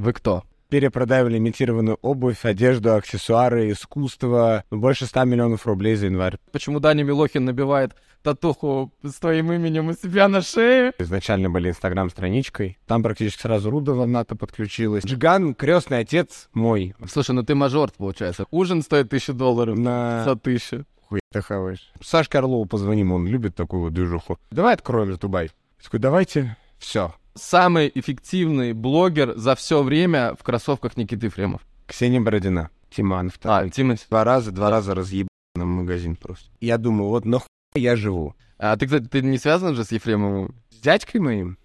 Вы кто? Перепродаем лимитированную обувь, одежду, аксессуары, искусство. Больше 100 миллионов рублей за январь. Почему Даня Милохин набивает татуху с твоим именем у себя на шее? Изначально были инстаграм-страничкой. Там практически сразу Рудова НАТО подключилась. Джиган, крестный отец мой. Слушай, ну ты мажор, получается. Ужин стоит тысячу долларов. На За тысячу. хуй ты хаваешь. Сашке Орлову позвоним, он любит такую вот движуху. Давай откроем Дубай. Я такой, давайте, все. Самый эффективный блогер за все время в кроссовках Никиты Ефремов. Ксения Бородина. Тиманов. А, такой. Тимати. Два раза, два раза разъебал на магазин просто. Я думаю, вот нахуй я живу. А ты, кстати, ты не связан же с Ефремовым? С дядькой моим?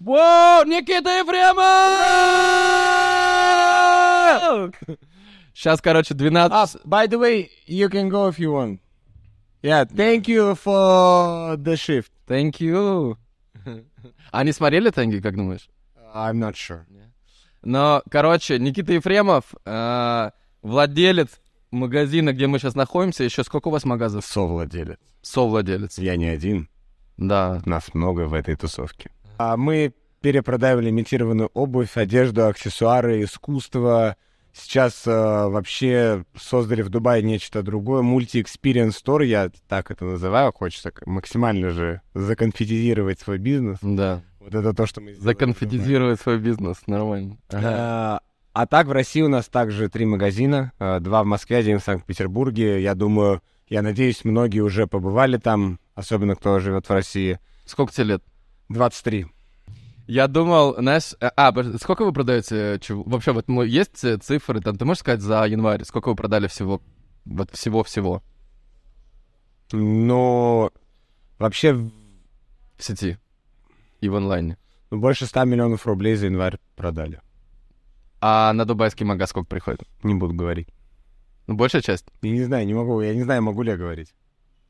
Воу, Никита Ефремов! Сейчас, короче, 12... by the way, you can go if you want. Yeah, thank you for the shift. Thank you. Они смотрели Тенги, как думаешь? I'm not sure. Но, короче, Никита Ефремов, э, владелец магазина, где мы сейчас находимся, еще сколько у вас магазов? Совладелец. Совладелец. Я не один, Да. нас много в этой тусовке. А мы перепродаем лимитированную обувь, одежду, аксессуары, искусство. Сейчас э, вообще создали в Дубае нечто другое. Multi-experience store, я так это называю. Хочется максимально же законфетизировать свой бизнес. Да. Вот это то, что мы сделали. Законфетизировать свой бизнес. Нормально. Ага. А а так в России у нас также три магазина. э, Два в Москве, один в Санкт-Петербурге. Я думаю, я надеюсь, многие уже побывали там, особенно кто живет в России. Сколько тебе лет? 23. Я думал, знаешь... э, А, сколько вы продаете чего? Вообще, вот ну, есть э, цифры, там, ты можешь сказать за январь, сколько вы продали всего? Вот всего-всего Но вообще в- сети и в онлайне. ну, больше 100 миллионов рублей за январь продали. А на дубайский магаз сколько приходит? Не буду говорить. Ну, большая часть? Я не знаю, не могу, я не знаю, могу ли я говорить.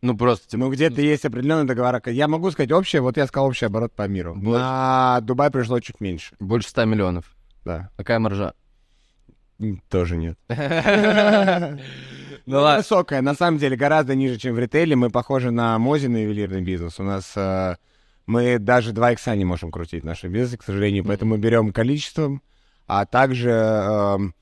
Ну, просто, типа, Ну, где-то есть определенный договор. Я могу сказать общее, вот я сказал общий оборот по миру. Больше. На Дубай пришло чуть меньше. больше 100 миллионов. Да, Какая маржа? Тоже нет. Ну ладно. Высокая, на самом деле, гораздо ниже, чем в ритейле. Мы похожи на Мози, на ювелирный бизнес. У нас э, мы даже 2 икса не можем крутить в нашем бизнесе, к сожалению, поэтому берем количеством, а также эм,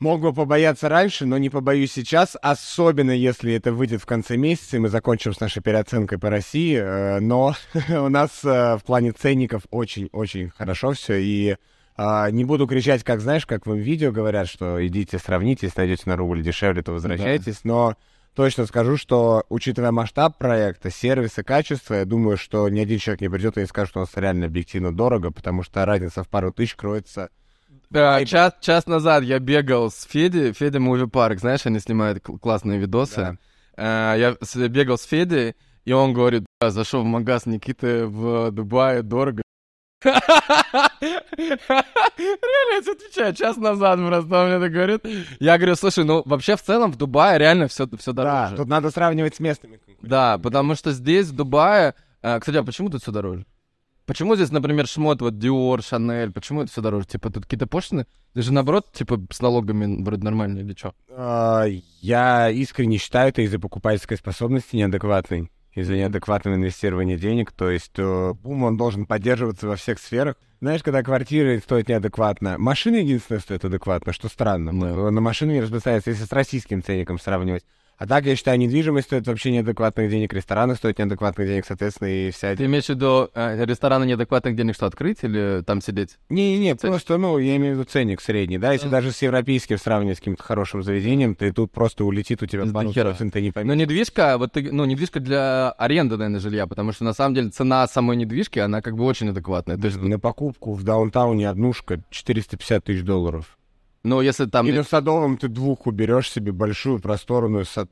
мог бы побояться раньше, но не побоюсь сейчас, особенно если это выйдет в конце месяца, и мы закончим с нашей переоценкой по России, э, но у нас э, в плане ценников очень-очень хорошо все, и а, не буду кричать, как знаешь, как в видео говорят, что идите сравнитесь, найдете на рубль дешевле, то возвращайтесь, но точно скажу, что учитывая масштаб проекта, сервис и качество, я думаю, что ни один человек не придет и не скажет, что у нас реально объективно дорого, потому что разница в пару тысяч кроется. Да, час, час назад я бегал с Федей, Федя Муви Парк, знаешь, они снимают кл- классные видосы. Э, я с- бегал с Федей, и он говорит, «Да, зашел в магаз Никиты в Дубае, дорого. Реально, я тебе отвечаю, час назад просто он мне так говорит. Я говорю, слушай, ну вообще в целом в Дубае реально все, все Да, дороже. тут надо сравнивать с местными. Да, потому что здесь, в Дубае... э, Кстати, а почему тут все дороже? Почему здесь, например, шмот, вот Dior, Chanel, почему это все дороже? Типа тут какие-то пошлины? Ты же наоборот, типа, с налогами вроде нормально или что? А, Я искренне считаю это из-за покупательской способности неадекватной, из-за неадекватного инвестирования денег. То есть э, бум, он должен поддерживаться во всех сферах. Знаешь, когда квартиры стоят неадекватно, машины единственное стоят адекватно, что странно. Да. На машины не разбирается, если с российским ценником сравнивать. А так, я считаю, недвижимость стоит вообще неадекватных денег, рестораны стоят неадекватных денег, соответственно, и вся... Ты имеешь в виду э, рестораны неадекватных денег, что открыть или там сидеть? Не-не-не, просто, ну, я имею в виду ценник средний, да, если Ну. даже с европейским сравнивать с каким-то хорошим заведением, ты тут просто улетит у тебя хера. сотен, ты не Но поймешь. недвижка, вот ты, ну, недвижка для аренды, наверное, жилья, потому что на самом деле цена самой недвижки, она как бы очень адекватная. То есть, На покупку в даунтауне однушка 450 тысяч долларов. ну, если там... Или в Садовом ты двуху берешь себе большую, просторную, с, с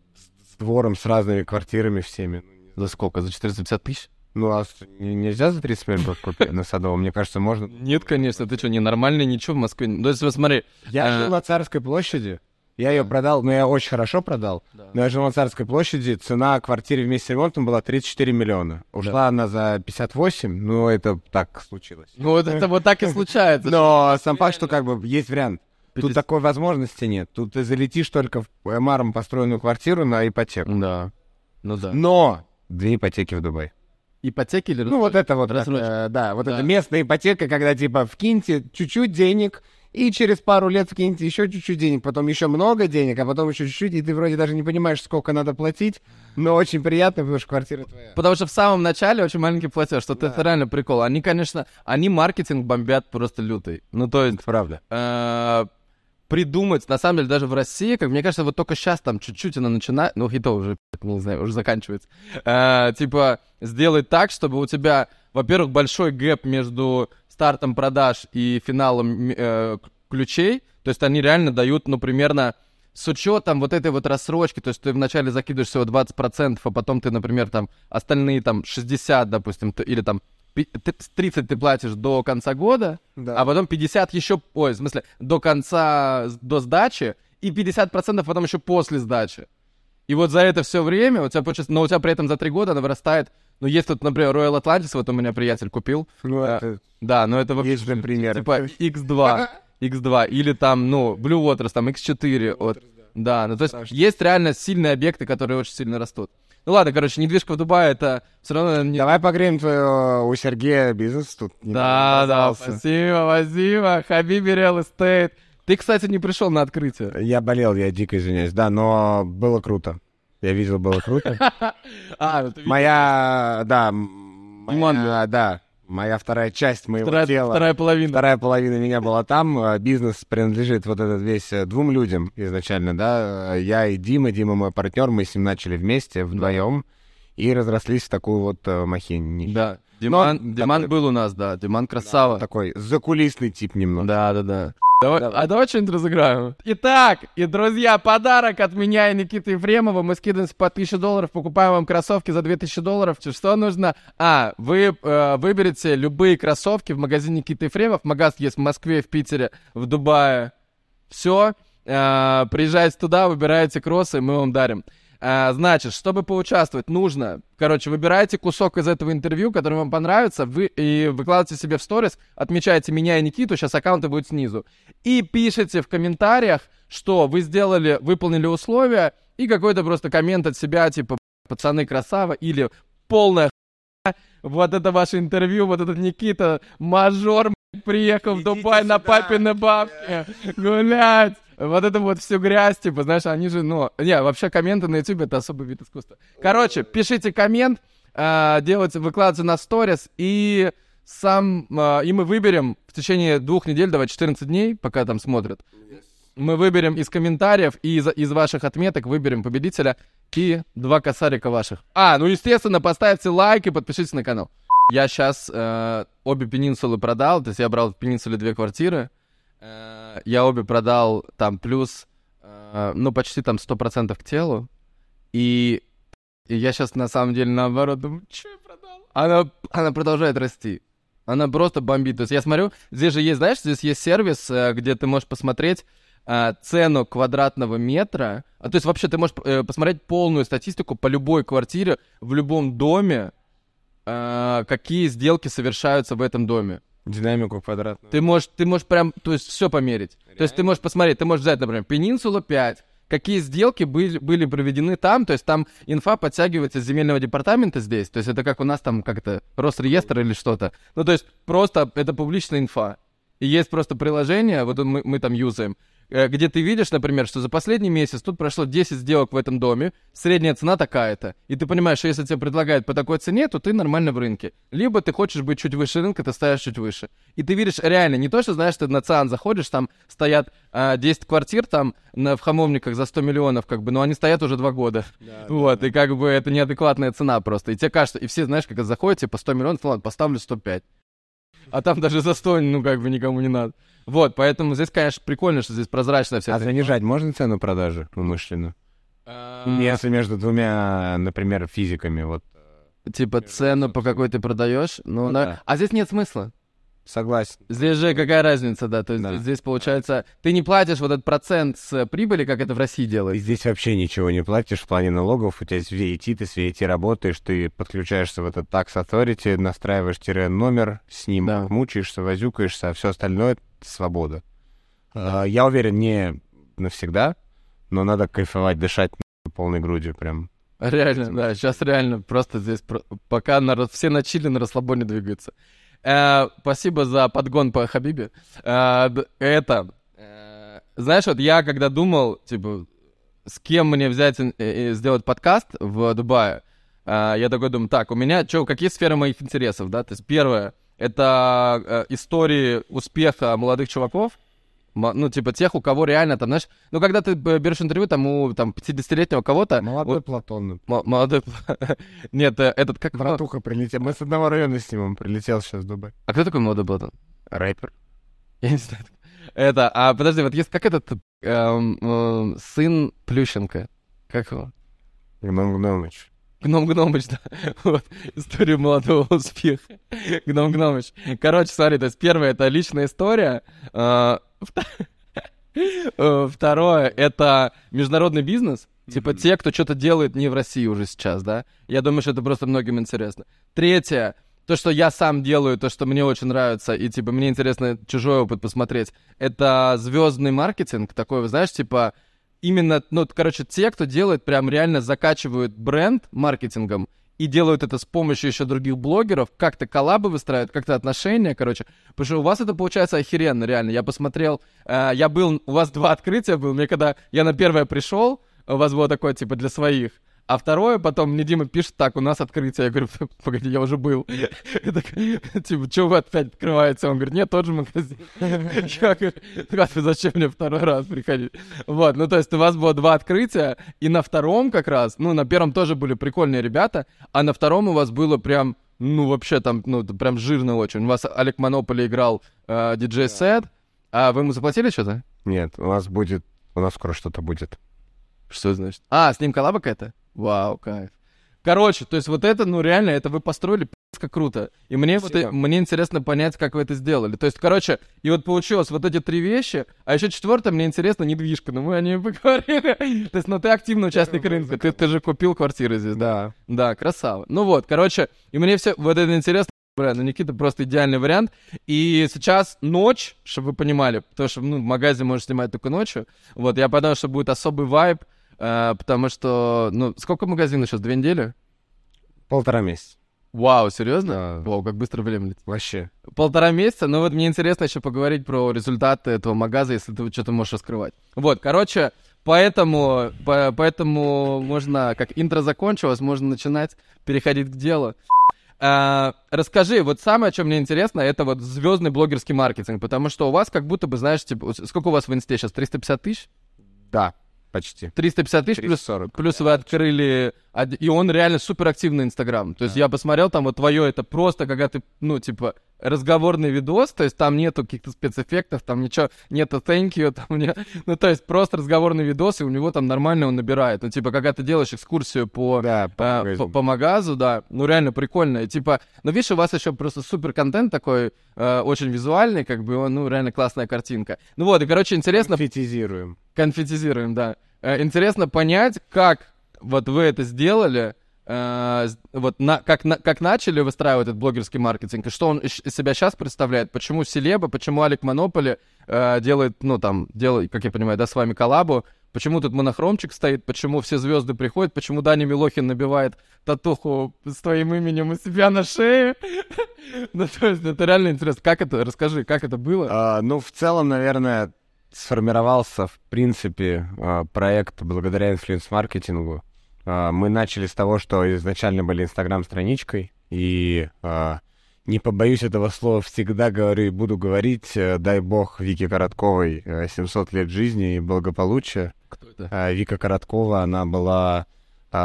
двором, с разными квартирами всеми. За сколько? За 450 тысяч? Ну, а нельзя за 30 миллионов купить на Садовом? Мне кажется, можно. Нет, конечно, ты что, ненормально, ничего в Москве. Ну, если вот смотри, Я А. жил на Царской площади. Я ее продал, но я очень хорошо продал. Но я жил на Царской площади, цена квартиры вместе с ремонтом была 34 миллиона. Ушла она за 58, ну это так случилось. ну, вот это вот так и случается. Но сам факт, что как бы есть вариант. Тут Пятьдесят- такой возможности нет. Тут ты залетишь только в МРом построенную квартиру на ипотеку. Да, ну да. Но две ипотеки в Дубай. Ипотеки или Ну, вот это вот, Рассрочка. э, да, вот Да. это местная ипотека, когда, типа, вкиньте чуть-чуть денег, и через пару лет вкиньте еще чуть-чуть денег, потом еще много денег, а потом еще чуть-чуть, и ты вроде даже не понимаешь, сколько надо платить, но очень приятно, потому что квартира твоя. Потому что в самом начале очень маленький платеж, что Да. это реально прикол. Они, конечно, они маркетинг бомбят просто лютый. Ну, то есть, Правда. Придумать, на самом деле, даже в России, как мне кажется, вот только сейчас там чуть-чуть она начинает, ну, и то уже, не знаю, уже заканчивается, Э, типа, сделать так, чтобы у тебя, во-первых, большой гэп между стартом продаж и финалом э, ключей, то есть они реально дают, ну, примерно с учетом вот этой вот рассрочки, то есть ты вначале закидываешь всего 20%, а потом ты, например, там остальные там 60, допустим, или там 30 ты платишь до конца года, Да. а потом 50 еще, ой, в смысле, до конца, до сдачи, и 50% потом еще после сдачи. И вот за это все время у тебя получается, но у тебя при этом за три года она вырастает. Ну, есть тут, например, Royal Atlantis, вот у меня приятель купил. Ну, А, это Да, но это вообще есть же примеры. типа X2, X2, или там, ну, Blue Waters, там X4, вот. Да, ну то есть Страшно. есть реально сильные объекты, которые очень сильно растут. Ну ладно, короче, недвижка в Дубае это все равно не... Давай погреем твою, у Сергея бизнес тут. Да, да, спасибо, спасибо. Хаbibi Real Estate. Ты, кстати, не пришел на открытие. Я болел, я дико извиняюсь, да, но было круто. Я видел, было круто. А, ну Моя, да, моя, да, моя вторая часть моего вторая, тела. вторая половина. Вторая половина меня была там. а, Бизнес принадлежит вот этот весь э, двум людям изначально, да. Э, Я и Дима, Дима мой партнер, мы с ним начали вместе, вдвоем, и разрослись в такую вот э, махинь. Да, Диман, Но Диман такой- был у нас, да, Диман красава. Такой закулисный тип немного. Да, да, да. Давай, Давай. А давай что-нибудь разыграем. Итак, и, друзья, подарок от меня и Никиты Ефремова. Мы скидываемся по 1000 долларов, покупаем вам кроссовки за 2000 долларов. Что нужно? А, вы э, выберете любые кроссовки в магазине Никиты Ефремов. Магаз есть в Москве, в Питере, в Дубае. Все. приезжайте туда, выбираете кроссы, мы вам дарим. А, значит, чтобы поучаствовать, нужно, короче, выбирайте кусок из этого интервью, который вам понравится, вы, и выкладывайте себе в сторис, отмечайте меня и Никиту, сейчас аккаунты будут снизу, и пишите в комментариях, что вы сделали, выполнили условия, и какой-то просто коммент от себя, типа, пацаны, красава, или полная хуйня, вот это ваше интервью, вот этот Никита, мажор, приехал в Идите Дубай на сюда. папины бабки, гулять. Вот это вот всю грязь, типа, знаешь, они же, ну... Не, вообще комменты на YouTube — это особый вид искусства. Короче, пишите коммент, а, делайте, выкладывайте на сторис, и сам... а, и мы выберем в течение двух недель, давай 14 дней, пока там смотрят. Мы выберем из комментариев и из, из ваших отметок выберем победителя и два косарика ваших. А, ну, естественно, поставьте лайк и подпишитесь на канал. Я сейчас обе пенинсулы продал, то есть я брал в пенинсуле две квартиры. Э, я обе продал там плюс, э, ну, почти там 100% к телу. И, и я сейчас на самом деле наоборот думаю, что я продал? Она, она продолжает расти. Она просто бомбит. То есть я смотрю, здесь же есть, знаешь, здесь есть сервис, э, где ты можешь посмотреть э, цену квадратного метра. А, то есть вообще ты можешь э, посмотреть полную статистику по любой квартире в любом доме, э, какие сделки совершаются в этом доме. Динамику квадратную. Ты можешь, ты можешь прям, то есть все померить. То есть ты можешь посмотреть, ты можешь взять, например, Пенинсула 5, какие сделки были, были проведены там, то есть там инфа подтягивается с земельного департамента здесь, то есть это как у нас там, как это, Росреестр или что-то. Ну, то есть просто это публичная инфа. И есть просто приложение, вот мы, мы там юзаем, где ты видишь, например, что за последний месяц тут прошло 10 сделок в этом доме, средняя цена такая-то. И ты понимаешь, что если тебе предлагают по такой цене, то ты нормально в рынке. Либо ты хочешь быть чуть выше рынка, ты ставишь чуть выше. И ты видишь реально, не то, что знаешь, ты на ЦИАН заходишь, там стоят а, 10 квартир там на, в Хамовниках за 100 миллионов, как бы, но они стоят уже два года. вот, и как бы это неадекватная цена просто. И тебе кажется, и все, знаешь, как заходят, типа 100 миллионов, ну ладно, поставлю 105. А там даже за 100, ну, как бы никому не надо. Вот, поэтому здесь, конечно, прикольно, что здесь прозрачная вся. А занижать можно цену продажи умышленно? А, Если между двумя, например, физиками, вот. Типа цену, по какой ты продаешь. Ну, Ну да. да. А здесь нет смысла. Согласен. Здесь же какая разница, да? То есть Да. здесь получается, ты не платишь вот этот процент с прибыли, как это в России И делают. здесь вообще ничего не платишь в плане налогов. У тебя есть VAT, ты с VAT работаешь, ты подключаешься в этот Tax Authority, настраиваешь тире номер, с ним Да. мучаешься, возюкаешься, а все остальное — свобода. А, Я уверен, не навсегда, но надо кайфовать, дышать полной грудью прям. Реально, да, сейчас реально просто здесь пока все на чили, на расслабоне двигаются. Э, спасибо за подгон по Хабибе. Э, это, э, знаешь, вот я когда думал, типа, с кем мне взять и, и сделать подкаст в Дубае, э, я такой думаю, так, у меня, что, какие сферы моих интересов, да? То есть первое, это э, истории успеха молодых чуваков, ну, типа тех, у кого реально там, знаешь, ну, когда ты б- берешь интервью там у там 50-летнего кого-то, Молодой вот- Платон. мо- молодой, нет, э, этот как, Братуха прилетел. Мы с одного района с ним, он прилетел сейчас в Дубай. а кто такой молодой Платон? Рэпер. Я не знаю. Это, а подожди, вот есть, как этот эм, эм, сын Плющенко, как его? Гном Гномыч. Гном Гномыч, да. Вот, история молодого успеха. Гном Гномыч. Короче, смотри, то есть первое — это личная история. э, Второе — это международный бизнес. Типа те, кто что-то делает не в России уже сейчас, да? Я думаю, что это просто многим интересно. Третье — то, что я сам делаю, то, что мне очень нравится, и, типа, мне интересно чужой опыт посмотреть, это звездный маркетинг, такой, вы знаешь, типа, именно, ну, короче, те, кто делает, прям реально закачивают бренд маркетингом и делают это с помощью еще других блогеров, как-то коллабы выстраивают, как-то отношения, короче. Потому что у вас это получается охеренно, реально. Я посмотрел, э, я был, у вас два открытия было, мне когда я на первое пришел, у вас было такое, типа, для своих, а второе, потом мне Дима пишет, так, у нас открытие. Я говорю, погоди, я уже был. Я такой, Типа, что вы опять открываете? Он говорит, нет, тот же магазин. Я говорю, «Ребят, вы зачем мне второй раз приходить? Вот, ну то есть у вас было два открытия, и на втором как раз, ну на первом тоже были прикольные ребята, а на втором у вас было прям, ну вообще там, ну прям жирно очень. У вас Олег Монополи играл э, диджей-сет, а вы ему заплатили что-то? Нет, у нас будет... У нас скоро что-то будет. Что значит? А, с ним коллаба какая-то? Вау, кайф. Короче, то есть вот это, ну реально, это вы построили как круто. И мне, вот, Спасибо. мне интересно понять, как вы это сделали. То есть, короче, и вот получилось вот эти три вещи, а еще четвертое, мне интересно, недвижка, но мы о ней поговорили. То есть, ну ты активный участник рынка, ты, ты же купил квартиры здесь, да? Да. Да, красава. Ну вот, короче, и мне все вот это интересно. Бля, ну Никита просто идеальный вариант. И сейчас ночь, чтобы вы понимали, потому что, ну, в магазе можешь снимать только ночью. Вот, я подумал, что будет особый вайб, э, потому что, ну, сколько магазинов сейчас? Две недели? Полтора месяца. Вау, серьезно? Да. Вау, как быстро время летит. Вообще. Полтора месяца, но вот мне интересно еще поговорить про результаты этого магаза, если ты что-то можешь раскрывать. Вот, короче, поэтому, по- поэтому можно, как интро закончилось, можно начинать переходить к делу. А, расскажи, вот самое, что мне интересно, это вот звездный блогерский маркетинг, потому что у вас как будто бы, знаешь, типа, сколько у вас в инсте сейчас, 350 тысяч? Да, почти. 350 тысяч плюс 340. Плюс вы открыли, и он реально супер активный Инстаграм. То есть я посмотрел, там вот твое это просто, когда ты, ну, типа, разговорный видос, то есть там нету каких-то спецэффектов, там ничего, нету thank you, там не... Ну, то есть просто разговорный видос, и у него там нормально он набирает. Ну, типа, когда ты делаешь экскурсию по, Да, по по, магазину. по магазу, да, ну реально прикольно. И, типа, ну видишь, у вас еще просто супер контент такой, э, очень визуальный, как бы, он, ну реально классная картинка. Ну вот, и, короче, интересно Конфетизируем. Конфетизируем, да. Э, Интересно понять, как вот вы это сделали, э, вот на, как, на- как начали выстраивать этот блогерский маркетинг, и что он из себя сейчас представляет, почему Селеба, почему Алик Монополи э, делает, ну там, делает, как я понимаю, да, с вами коллабу, почему тут монохромчик стоит, почему все звезды приходят, почему Даня Милохин набивает татуху с твоим именем у себя на шее. Ну, то есть, это реально интересно. Как это, расскажи, как это было? А, ну, в целом, наверное, сформировался, в принципе, а, проект благодаря инфлюенс-маркетингу. А, Мы начали с того, что изначально были Инстаграм-страничкой, и а, не побоюсь этого слова, всегда говорю и буду говорить, э, дай бог Вике Коротковой э, 700 лет жизни и благополучия. Кто это? Вика Короткова, она была,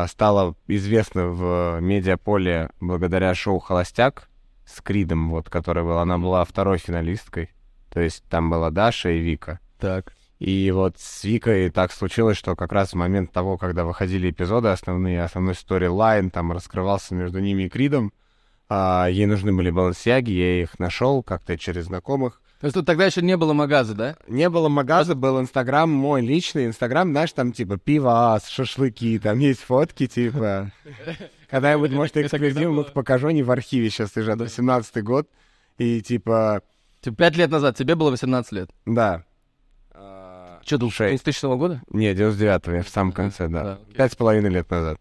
стала известна в медиаполе благодаря шоу «Холостяк» с Кридом, вот, которое было. Она была второй финалисткой. То есть там была Даша и Вика. Так. И вот с Викой так случилось, что как раз в момент того, когда выходили эпизоды основные, основной сторилайн там раскрывался между ними и Кридом, а, ей нужны были балансиаги, я их нашел как-то через знакомых. То есть тут тогда еще не было магаза, да? Не было магаза, был Инстаграм, мой личный Инстаграм, знаешь, там типа пиво, ас, шашлыки, там есть фотки, типа. Когда-нибудь, может, эксклюзивно было? покажу, они в архиве сейчас лежат, 18 год. И типа, Типа пять лет назад, тебе было 18 лет. да. Что, Шесть. 2000 года? Не, 99-го, я в самом Ага, конце, да. Пять с половиной лет назад.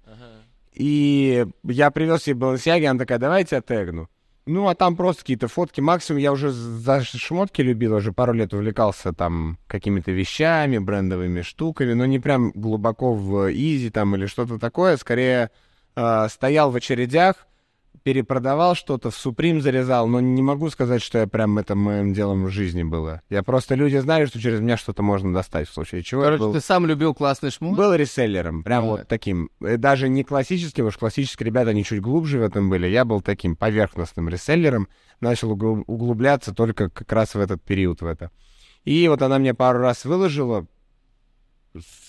И я привез ей Балансиаги, она такая, давайте я тегну. Ну, а там просто какие-то фотки. Максимум я уже за шмотки любил, уже пару лет увлекался там какими-то вещами, брендовыми штуками, но не прям глубоко в изи там или что-то такое. Скорее, э, стоял в очередях, перепродавал что-то, в Supreme зарезал, но не могу сказать, что я прям это моим делом в жизни было. Я просто, люди знали, что через меня что-то можно достать в случае чего. Короче, был... ты сам любил классный шмот? Был реселлером, прям Да. вот таким. Э, Даже не классическим, уж классические ребята, они чуть глубже в этом были. Я был таким поверхностным реселлером, начал угл- углубляться только как раз в этот период в это. И вот она мне пару раз выложила,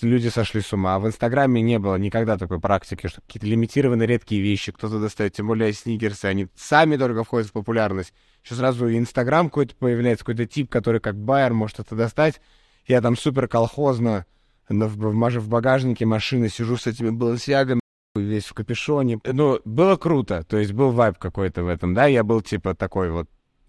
люди сошли с ума. В Инстаграме не было никогда такой практики, что какие-то лимитированные редкие вещи кто-то достает, тем более сникерсы, они сами только входят в популярность. Еще сразу Инстаграм какой-то появляется, какой-то тип, который как байер может это достать. Я там супер колхозно в, в багажнике машины сижу с этими балансиагами, весь в капюшоне. Ну, было круто, то есть был вайб какой-то в этом, да, я был типа такой вот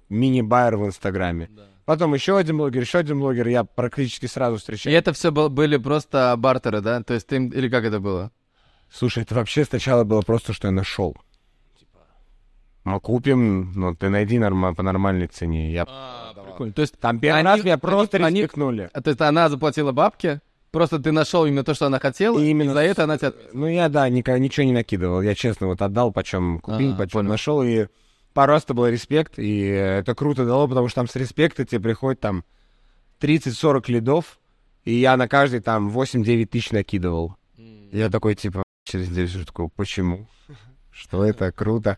мини-байер в Инстаграме. Потом еще один блогер, еще один блогер, я практически сразу И встречал. это все были просто бартеры, да? То есть ты им... Или как это было? Слушай, это вообще сначала было просто, что я нашел. Мы купим, но ты найди норма- по нормальной цене. Я... Прикольно. То есть, Там первый Они- раз меня просто они- респектнули. а, то есть она заплатила бабки, просто ты нашел именно то, что она хотела, И и, именно за с- это она тебя... Ну, я, да, никогда, ничего не накидывал. Я честно вот отдал, почем купил, А, почем понял. нашел. И это был респект, и это круто дало, потому что там с респекта тебе приходит там 30-40 лидов, и я на каждый там 8-9 тысяч накидывал. Я такой, типа, через 9 сижу, такой, почему? Что это круто.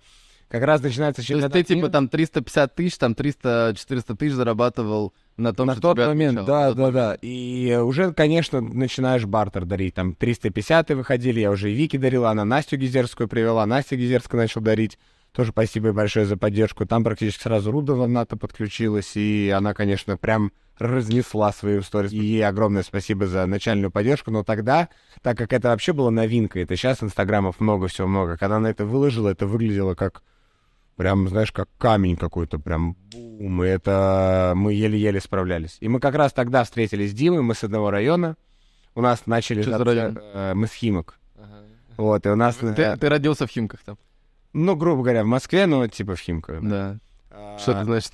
Как раз начинается То есть чемпионат ты типа мира. там 350 тысяч, там 300-400 тысяч зарабатывал на том, на что тот момент, отмечал. да, да, да. И уже, конечно, начинаешь бартер дарить. Там 350 выходили, я уже и Вики дарила, она Настю Гизерскую привела, Настя Гизерская начал дарить. Тоже спасибо большое за поддержку. Там практически сразу Рудова НАТО подключилась, и она, конечно, прям разнесла свою историю. И ей огромное спасибо за начальную поддержку. Но тогда, так как это вообще была новинка, это сейчас инстаграмов много, всего много, когда она это выложила, это выглядело как прям, знаешь, как камень какой-то, прям бум, и это мы еле-еле справлялись. И мы как раз тогда встретились с Димой, мы с одного района, у нас начали... Что за район? э, мы с Химок. Ага. Вот, и у нас, Ты, э, ты родился в Химках там. Ну, грубо говоря, в Москве, но типа в Химках. Да. А, Что это значит?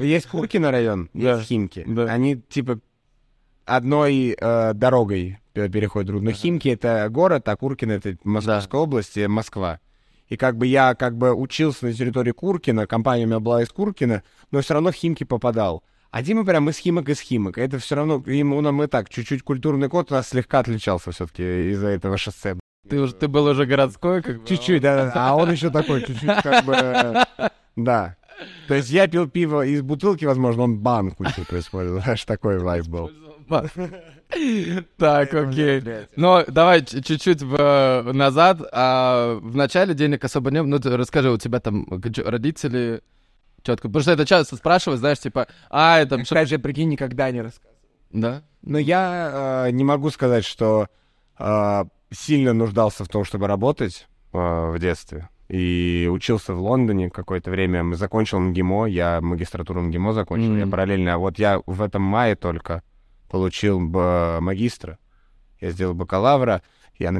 Есть Куркино район, Да. есть Химки. Да. Они типа одной э, дорогой пе- переходят друг. Но Химки это город, а Куркино это Московская область, и Москва. И как бы я как бы учился на территории Куркина, компания у меня была из Куркина, но все равно в Химки попадал. А Дима прям из Химок из Химок. Это все равно, ему нам и так, чуть-чуть культурный код у нас слегка отличался все-таки из-за этого шоссе. Ты, уже, ты был уже городской, как бы. Чуть-чуть, да, да, а он еще такой, чуть-чуть как бы, э, да. То есть я пил пиво из бутылки, возможно, он банку что-то использовал, аж такой вайб был. Так, окей. Ну, давай чуть-чуть назад. А в начале денег особо не было. Ну, расскажи, у тебя там родители четко. Потому что это часто спрашивают, знаешь, типа, а, это... Кстати, прикинь, никогда не рассказывал. Да? Но я э, не могу сказать, что э, сильно нуждался в том, чтобы работать э, в детстве. И учился в Лондоне какое-то время. Мы закончил МГИМО, я магистратуру МГИМО закончил, я Мгм. параллельно. А вот я в этом мае только получил магистра. Я сделал бакалавра, я,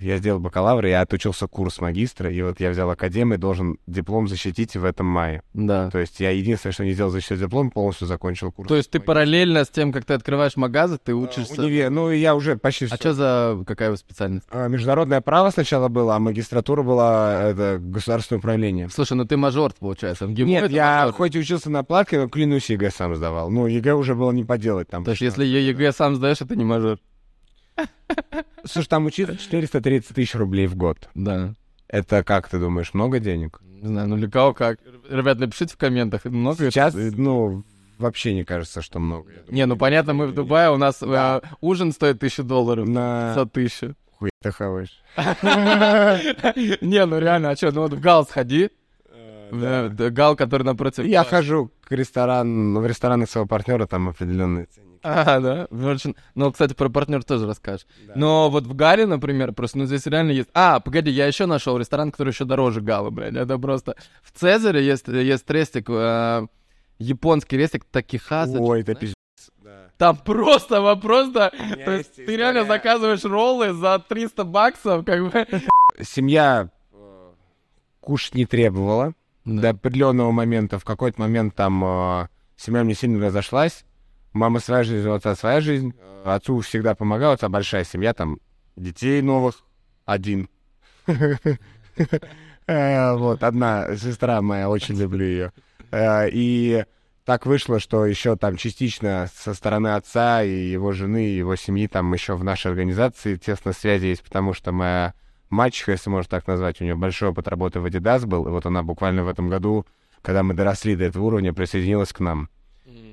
я сделал бакалавра, я отучился курс магистра, и вот я взял академию, должен диплом защитить в этом мае. Да. То есть я единственное, что не сделал, защитил диплом, полностью закончил курс. То есть ты магистра. параллельно с тем, как ты открываешь магазы, ты Э, учишься... универ- Ну, я уже почти А что за... Какая специальность? А, Международное право сначала было, а магистратура была это государственное управление. Слушай, ну ты мажор, получается. МГИМО Нет, я мажор. хоть и учился на платке, но клянусь, ЕГЭ сам сдавал. Ну, ЕГЭ уже было не подделать там. То есть если ЕГЭ сам сдаешь, это не мажор. Слушай, там учиться 430 тысяч рублей в год. Да. Это как ты думаешь, много денег? Не знаю, ну Лекао как? Ребят, напишите в комментах, много это? Сейчас, ну, вообще не кажется, что много. Думаю, Не, ну понятно, мы в Дубае, у нас а, ужин стоит тысячу долларов На за тысячу. хуй ты хаваешь. Не, ну реально, а что, ну вот в Гал сходи, Гал, который напротив... Я хожу к ресторану, в рестораны своего партнера, там определенные ценники. А, да? Очень- Ну, кстати, про партнер тоже расскажешь. Но вот в Гале, например, просто, ну, здесь реально есть... А, погоди, я еще нашел ресторан, который еще дороже Гала, блядь. Это просто... В Цезаре есть, есть рестик, э, японский рестик Такихаза. Ой, это пиздец. Да. Там просто вопрос, да. То есть есть ты реально история. заказываешь роллы за 300 баксов, как бы. Семья кушать не требовала. До определенного момента, в какой-то момент там э, семья мне сильно разошлась. Мама своя жизнь, у отца своя жизнь. Отцу всегда помогал, отца большая семья, там детей новых один. Э, Вот, одна сестра моя, очень люблю ее. Э, И так вышло, что еще там частично со стороны отца и его жены, и его семьи там еще в нашей организации тесно связи есть, потому что моя мачеха, если можно так назвать, у нее большой опыт работы в Adidas был, и вот она буквально в этом году, когда мы доросли до этого уровня, присоединилась к нам.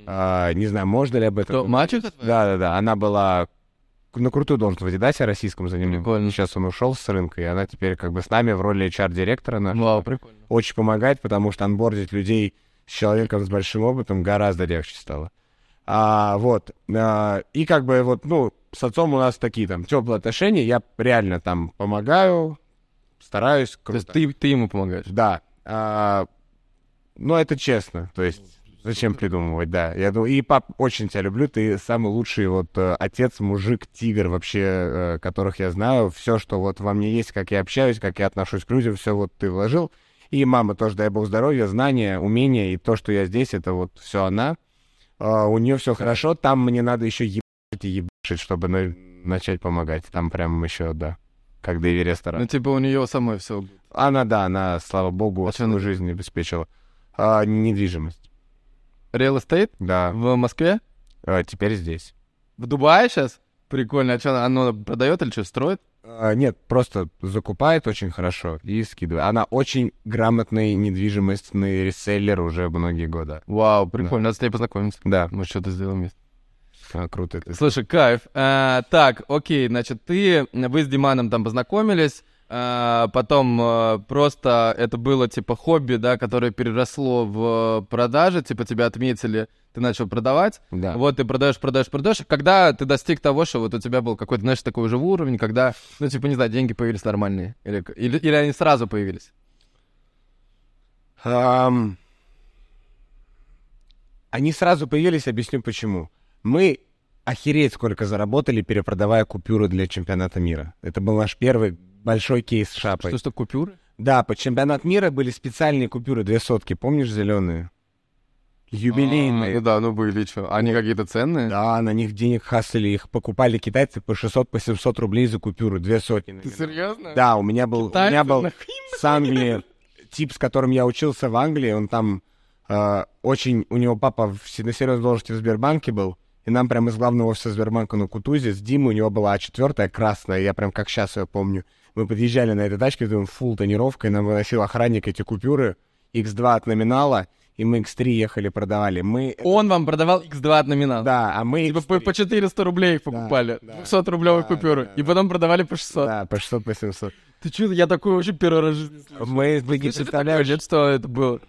А, не знаю, можно ли об этом... Кто, мачеха твоя? Да-да-да, она была на крутую должность в Адидасе российском занимала. Прикольно. Сейчас он ушел с рынка, и она теперь как бы с нами в роли HR-директора нашего. Вау, прикольно. Очень помогает, потому что анбордить людей с человеком с большим опытом гораздо легче стало. А, вот. а, и как бы вот, ну, с отцом у нас такие там теплые отношения. Я реально там помогаю, стараюсь. То Круто. есть ты, ты ему помогаешь? Да. А, но это честно. То есть зачем придумывать, да. Я думаю, и пап, очень тебя люблю. Ты самый лучший вот э, отец, мужик, тигр вообще, э, которых я знаю. Все, что вот во мне есть, как я общаюсь, как я отношусь к людям, все вот ты вложил. И мама тоже, дай бог здоровья, знания, умения. И то, что я здесь, это вот все она. А, у нее все хорошо. Там мне надо еще ебать и ебашить, чтобы на- начать помогать. Там прям еще, да. Как Дэви ресторан. Ну, типа, у нее самой все. Она, да, она, слава богу, А свою жизнь обеспечила. А, недвижимость, Real estate да. в Москве? А, теперь здесь. В Дубае сейчас? Прикольно. А что, оно продает или что, строит? А, нет, просто закупает очень хорошо и скидывает. Она очень грамотный недвижимостный реселлер уже многие года. Вау, прикольно. Надо с ней познакомиться. Да, Мы что-то сделаем вместе. а, круто это. Слушай, кайф. А, так, окей, значит, ты, вы с Диманом там познакомились, потом а, просто это было типа хобби, да, которое переросло в продажи, типа тебя отметили, ты начал продавать, Да. вот ты продаешь, продаешь, продаешь. Когда ты достиг того, что вот у тебя был какой-то, знаешь, такой же уровень, когда, ну, типа, не знаю, деньги появились нормальные, или, или, или они сразу появились? Ам, Они сразу появились, объясню почему. Мы охереть сколько заработали, перепродавая купюры для чемпионата мира. Это был наш первый большой кейс с шапой. Что, что, купюры? Да, под чемпионат мира были специальные купюры, две сотки, помнишь, зеленые? Юбилейные. А, ну да, ну были, что, они какие-то ценные? Да, на них денег хасли, их покупали китайцы по 600, по 700 рублей за купюру, две сотни. Ты серьезно? Да, у меня был, у меня Китайцы был с Англии тип, с которым я учился в Англии, он там э, очень, у него папа в, на серьезной должности в Сбербанке был, и нам прям из главного офиса Сбербанка на Кутузе с Димой у него была А4 красная, я прям как сейчас ее помню. Мы подъезжали на этой тачке, думаем, фул тонировка, и нам выносил охранник эти купюры, X2 от номинала, и мы X3 ехали, продавали. Мы... Он вам продавал X2 от номинала? Да, а мы... Типа по, X3. по 400 рублей их покупали, да. 200 рублевые Да, купюры, да, и да. потом продавали по 600. Да, по 600, по 700. Ты чё, я такой вообще первый раз в жизни. Мы, вы не нет, что это было?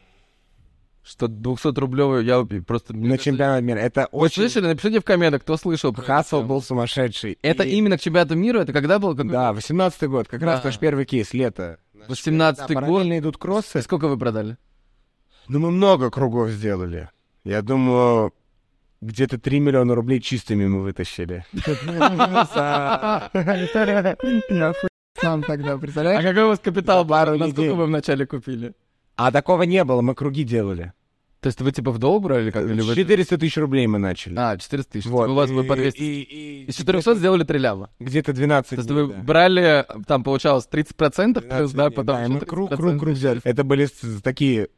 Что 200 рублевый, я просто... на чемпионат мира. Это Вы очень... слышали? Напишите в комментах, кто слышал. Хасл был сумасшедший. Это И- именно к чемпионату мира? Это когда был? Какой- Да, 18-й год, как раз Да. наш первый кейс, лето. 18-й Да, год. идут кроссы. И сколько вы продали? Ну, мы много кругов сделали. Я думаю, где-то 3 миллиона рублей чистыми мы вытащили. Сам тогда, А представляешь? какой у вас капитал был? Насколько вы вначале купили? А такого не было, мы круги делали. То есть вы типа в долг брали? Как, или вы- 400 тысяч рублей мы начали. А, 400 тысяч. Вот. У вас вы по И- 200. и- и- Из 400 сделали 3 ляма. Где-то 12 То есть дней, вы да. брали, там получалось 30%, 12 да, потом да, и мы круг, 30%. круг, круг взяли. Это были такие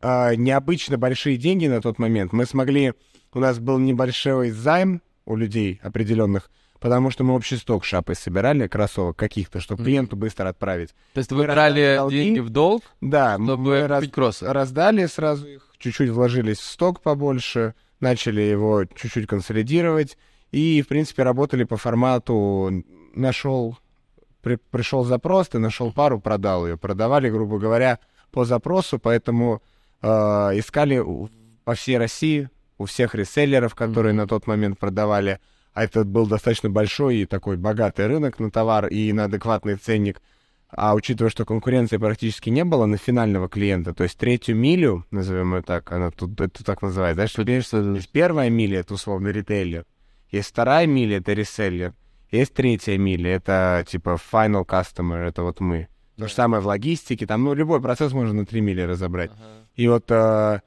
а, необычно большие деньги на тот момент. Мы смогли... У нас был небольшой займ у людей определенных, потому что мы общий сток шапой собирали, кроссовок каких-то, чтобы клиенту быстро отправить. То есть вы брали долги. деньги в долг, Да, чтобы мы раз- кроссы. раздали сразу их, чуть-чуть вложились в сток побольше, начали его чуть-чуть консолидировать и, в принципе, работали по формату нашел, при- пришел запрос, ты нашел пару, продал ее. Продавали, грубо говоря, по запросу, поэтому э, искали по всей России у всех реселлеров, которые на тот момент продавали. А это был достаточно большой и такой богатый рынок на товар и на адекватный ценник. а учитывая, что конкуренции практически не было на финального клиента, то есть третью милю, назовем ее так, она тут это так называется, знаешь, Что- что- есть первая миля, это условно ритейлер, есть вторая миля, это реселлер, есть третья миля, это типа final customer, это вот мы. То же самое в логистике, там, ну, любой процесс можно на три мили разобрать. И вот э,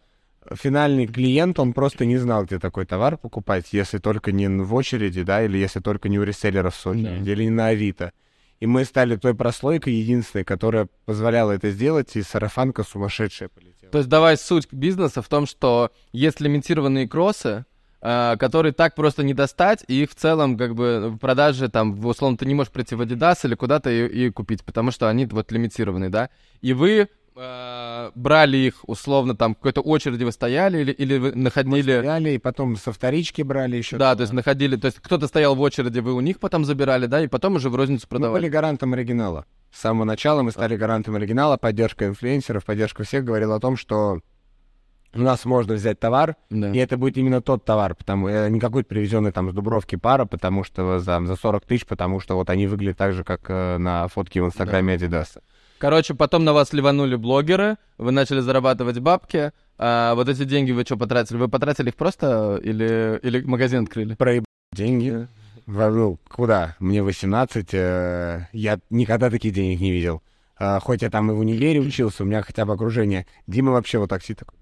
финальный клиент, он просто не знал, где такой товар покупать, если только не в очереди, да, или если только не у реселлеров с очереди, Да. или не на Авито. И мы стали той прослойкой единственной, которая позволяла это сделать, и сарафанка сумасшедшая полетела. То есть давай суть бизнеса в том, что есть лимитированные кроссы, э, которые так просто не достать, и их в целом как бы в продаже там, в- условно, ты не можешь прийти в Adidas или куда-то и, и купить, потому что они вот лимитированные, да? И вы э, брали их, условно, там в какой-то очереди вы стояли или, или вы находили... Стояли, и потом со вторички брали еще. Да, то есть находили, то есть кто-то стоял в очереди, вы у них потом забирали, да, и потом уже в розницу Мы были продавали. гарантом оригинала. С самого начала мы стали гарантом оригинала, поддержка инфлюенсеров, поддержка всех говорила о том, что у нас можно взять товар, Да. И это будет именно тот товар, потому э, не какой-то привезенный там с Дубровки пара, потому что за, за 40 тысяч, потому что вот они выглядят так же, как э, на фотке в инстаграме Adidas. Короче, потом на вас ливанули блогеры, вы начали зарабатывать бабки, а вот эти деньги вы что потратили? Вы потратили их просто или, или магазин открыли? Проеб деньги. Ну, куда? Мне 18, э, я никогда таких денег не видел. А, хоть я там и в универе учился, у меня хотя бы окружение. Дима вообще вот такси такой.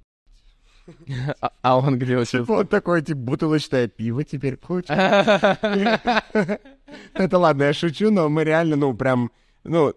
А, а он где учился? Вот такой, типа, бутылочное пиво теперь хочешь? Это ладно, я шучу, но мы реально, ну, прям, ну...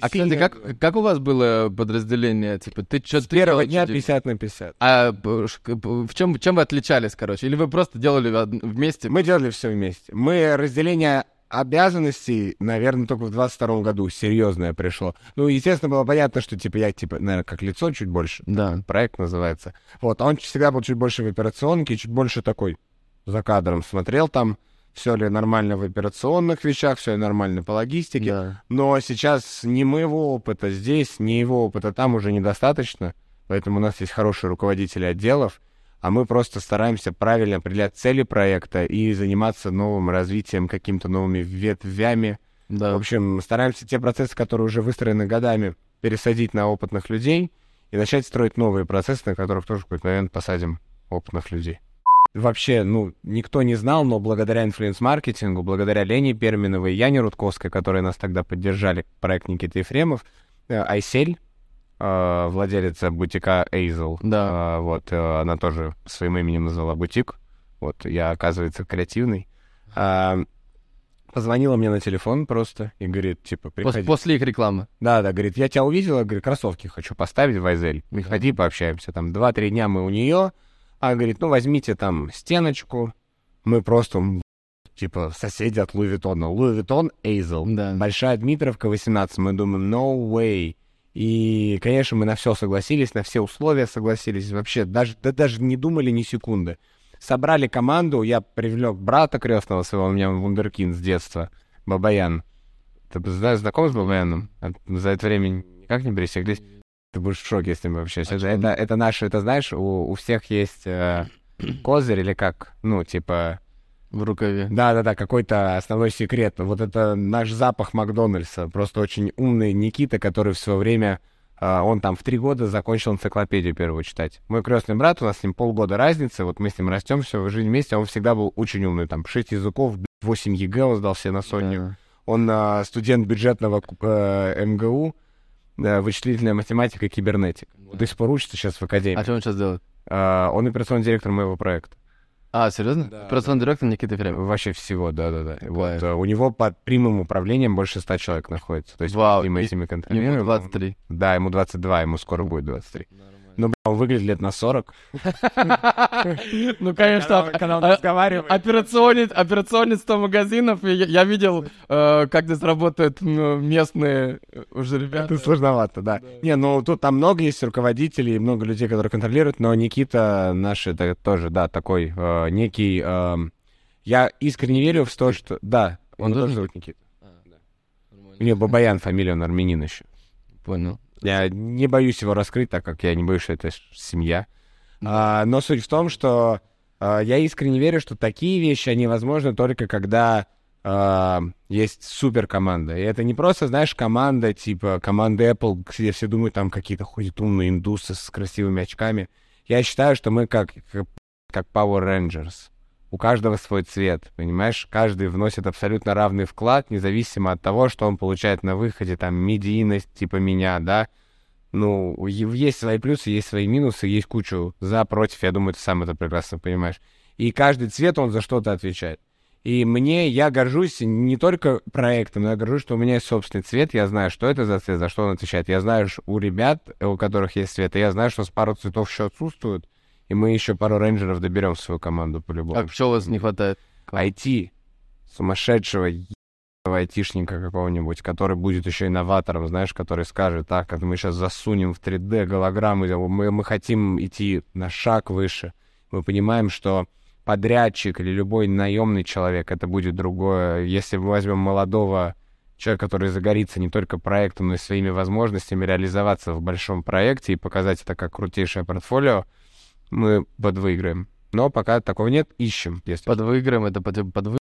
А, кстати, как, как у вас было подразделение? Типа, ты что С первого дня 50 на 50. А к- п- в чем, чем вы отличались, короче? Или вы просто делали вместе? Мы делали все вместе. Мы разделение обязанностей, наверное, только в 22 году серьезное пришло. Ну, естественно, было понятно, что, типа, я, типа, наверное, как лицо чуть больше. Да. Проект называется. Вот, а он всегда был чуть больше в операционке, чуть больше такой за кадром смотрел там, все ли нормально в операционных вещах, все ли нормально по логистике. Да. Но сейчас ни моего опыта здесь, ни его опыта там уже недостаточно. Поэтому у нас есть хорошие руководители отделов, а мы просто стараемся правильно определять цели проекта и заниматься новым развитием, какими-то новыми ветвями. Да. В общем, стараемся те процессы, которые уже выстроены годами, пересадить на опытных людей и начать строить новые процессы, на которых тоже в какой-то момент посадим опытных людей. Вообще, ну, никто не знал, но благодаря инфлюенс-маркетингу, благодаря Лене Перминовой и Яне Рудковской, которые нас тогда поддержали, проект Никиты Ефремов, э, Айсель, э, владелица бутика Эйзел, Да. э, вот, она тоже своим именем назвала бутик, вот, я, оказывается, креативный, А, позвонила мне на телефон просто и говорит, типа, приходи. после их рекламы. Да, да, говорит, я тебя увидела, говорит, кроссовки хочу поставить в Айзель. Приходи, пообщаемся. Там два-три дня мы у нее, а говорит, ну возьмите там стеночку. Мы просто, типа, соседи от Louis Vuitton'а. Louis Vuitton, Эйзел. Да. Большая Дмитровка, 18. Мы думаем, no way. И, конечно, мы на все согласились, на все условия согласились. Вообще, даже, да, даже не думали ни секунды. Собрали команду, я привлек брата крестного своего, у меня вундеркинд с детства, Бабаян. Ты знаешь, знаком с Бабаяном? А За это время никак не пересеклись? Ты будешь в шоке, если мы вообще... А это, это, это наше, это знаешь, у, у всех есть э, козырь или как? Ну, типа... В рукаве. Да-да-да, какой-то основной секрет. Вот это наш запах Макдональдса. Просто очень умный Никита, который в свое время, а, он там в три года закончил энциклопедию первую читать. Мой крестный брат, у нас с ним полгода разницы, вот мы с ним растем, все, жизнь вместе, он всегда был очень умный, там, шесть языков, 8 ЕГЭ он сдал себе на сотню. Да. Он а, студент бюджетного э, МГУ, э, вычислительная математика и кибернетика. До сих пор учится сейчас в академии. А что он сейчас делает? А, он операционный директор моего проекта. А, серьезно? Да, Операционный директор Никита Ефремов. Вообще всего, да-да-да. Вот, э, у него под прямым управлением больше ста человек находится. То есть Вау, и мы этими Ему контролируем. 23. Да, ему 22, ему скоро будет 23. Ну, бля, он выглядит лет на 40. Ну, конечно, а-. Операционец, операционец 100 магазинов, я, видел, э, как здесь работают местные э, уже ребята. Это сложновато, да. Не, ну тут там много есть руководителей, много людей, которые контролируют, но Никита наш это тоже, да, такой э, некий... эм, я искренне верю в то, что... Да, он, тоже тоже зовут Никита. У него Бабаян фамилия, он армянин еще. Понял. Я не боюсь его раскрыть, так как я не боюсь, что это семья. А, но суть в том, что а, я искренне верю, что такие вещи, они возможны только когда а, есть супер команда. И это не просто, знаешь, команда типа команды Apple, где все думают, там какие-то ходят умные индусы с красивыми очками. Я считаю, что мы как, как Power Rangers. У каждого свой цвет, понимаешь? Каждый вносит абсолютно равный вклад, независимо от того, что он получает на выходе, там, медийность, типа меня, да? Ну, есть свои плюсы, есть свои минусы, есть кучу за, против, я думаю, ты сам это прекрасно понимаешь. И каждый цвет, он за что-то отвечает. И мне, я горжусь не только проектом, но я горжусь, что у меня есть собственный цвет, я знаю, что это за цвет, за что он отвечает. Я знаю, что у ребят, у которых есть цвет, и я знаю, что с пару цветов еще отсутствуют, и мы еще пару рейнджеров доберем в свою команду по-любому. А что у вас не хватает? IT. Сумасшедшего айтишника какого-нибудь, который будет еще инноватором, знаешь, который скажет, так, как мы сейчас засунем в 3D голограммы, мы, мы хотим идти на шаг выше. Мы понимаем, что подрядчик или любой наемный человек, это будет другое. Если мы возьмем молодого человека, который загорится не только проектом, но и своими возможностями реализоваться в большом проекте и показать это как крутейшее портфолио, мы подвыиграем. Но пока такого нет, ищем. Если... Подвыиграем, это под, подвы...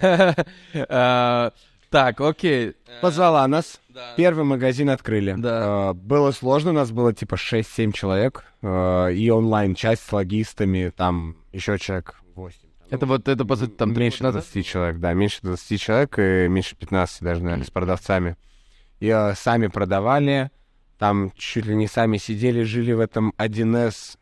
А, так, окей. Позвала нас. Первый магазин открыли. Да. Uh, было сложно, у нас было типа 6-7 человек. Uh, и онлайн-часть с логистами, там еще человек 8. Это вот, это, по сути, там... Меньше 20 человек, да, меньше 20 человек и меньше 15 даже, наверное, с продавцами. И сами продавали, там чуть ли не сами сидели, жили в этом 1С.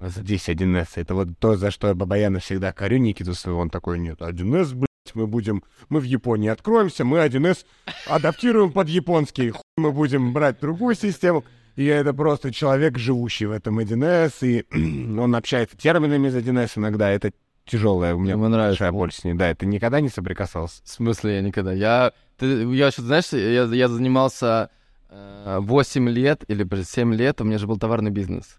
Здесь 1С. Это вот то, за что я Бабаяна всегда корю Никиту своего. Он такой, нет, 1С, блядь, мы будем... Мы в Японии откроемся, мы 1С адаптируем под японский. Хуй мы будем брать другую систему. И это просто человек, живущий в этом 1С, и он общается терминами из 1С иногда. Это тяжелая у меня большая боль с ней. Да, ты никогда не соприкасался? В смысле я никогда? Я, ты, я еще, знаешь, я, я занимался э, 8 лет или 7 лет, у меня же был товарный бизнес.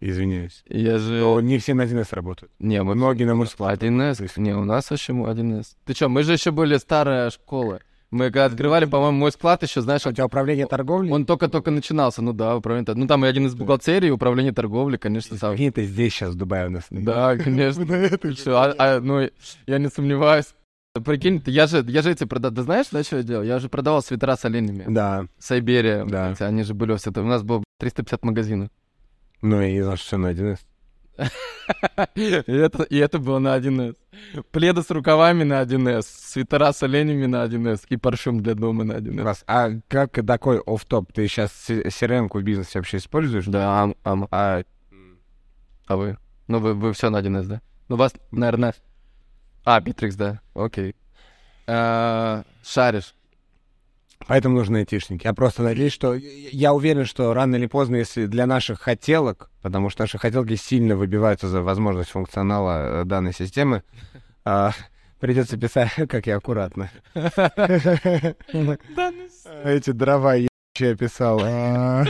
Извиняюсь. Я же... Но не все на 1С работают. Не, мы... Многие на склад. 1С? Не, у нас вообще 1С. Ты что, мы же еще были старая школа. Мы когда открывали, по-моему, мой склад еще, знаешь... А у тебя управление торговлей? Он только-только начинался, ну да, управление Ну там и один из бухгалтерии, управление торговли, конечно, сам. И это здесь сейчас, в Дубае у нас. Да, конечно. Все, а, а, ну, я не сомневаюсь. Прикинь, я же, я же эти продал. Ты знаешь, да, что я делал? Я же продавал свитера с оленями. Да. Сайберия. Да. Они же были все это. У нас было 350 магазинов. Ну, и наш все на 1С. и, это, и это было на 1С. Пледы с рукавами на 1С, свитера с оленями на 1С и парфюм для дома на 1С. Класс. А как такой офтоп Ты сейчас CRM в бизнесе вообще используешь? Да, а, а, а, а вы? Ну, вы, вы все на 1С, да? Ну, вас, наверное... А, Битрикс, да, окей. А, шаришь. Поэтому нужны айтишники. Я просто надеюсь, что... Я уверен, что рано или поздно, если для наших хотелок, потому что наши хотелки сильно выбиваются за возможность функционала э, данной системы, а, придется писать, как я аккуратно. Эти дрова я писал. А.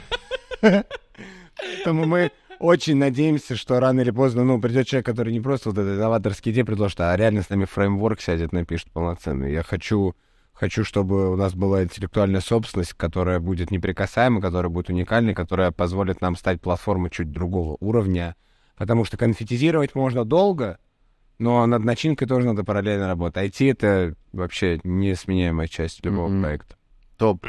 Поэтому мы очень надеемся, что рано или поздно, ну, придет человек, который не просто вот этот новаторский идеи предложит, а реально с нами фреймворк сядет, напишет полноценный. Я хочу Хочу, чтобы у нас была интеллектуальная собственность, которая будет неприкасаемой, которая будет уникальной, которая позволит нам стать платформой чуть другого уровня. Потому что конфетизировать можно долго, но над начинкой тоже надо параллельно работать. IT — это вообще несменяемая часть любого mm-hmm. проекта. Топ.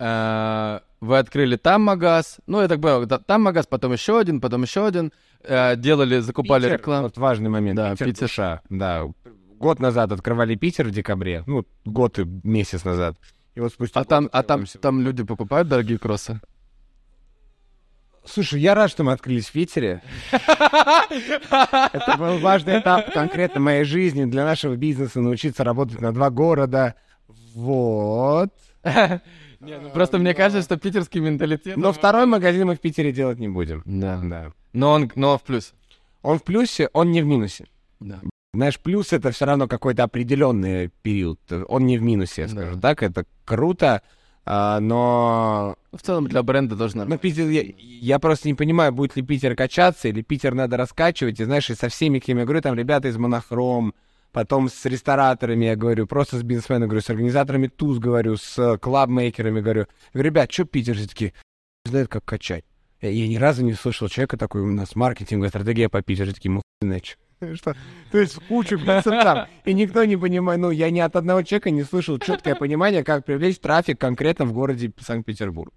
Э, вы открыли там магаз, ну, я так понял, там магаз, потом еще один, потом еще один, э, делали, закупали рекламу. Вот важный момент. Да, Питер, Питер. США, да год назад открывали Питер в декабре, ну, год и месяц назад. И вот спустя а там, а там, там люди покупают дорогие кроссы? Слушай, я рад, что мы открылись в Питере. Это был важный этап конкретно моей жизни для нашего бизнеса научиться работать на два города. Вот. Ну просто мне кажется, что питерский менталитет... Но второй магазин мы в Питере делать не будем. Да. да. Но он, но в плюс. Он в плюсе, он не в минусе. Да. Знаешь, плюс это все равно какой-то определенный период. Он не в минусе, я скажу да. так. Это круто, а, но... В целом для бренда тоже нормально. Но Питер, я, я просто не понимаю, будет ли Питер качаться, или Питер надо раскачивать. И знаешь, и со всеми, кем я говорю, там ребята из Монохром, потом с рестораторами я говорю, просто с бизнесменами говорю, с организаторами ТУЗ говорю, с клабмейкерами говорю. Говорю, ребят, что Питер все таки знает, как качать. Я, ни разу не слышал человека такой, у нас маркетинговая стратегия по Питеру, такие, мы хуй Что, то есть кучу бицев там, и никто не понимает, ну, я ни от одного человека не слышал четкое понимание, как привлечь трафик конкретно в городе Санкт-Петербург.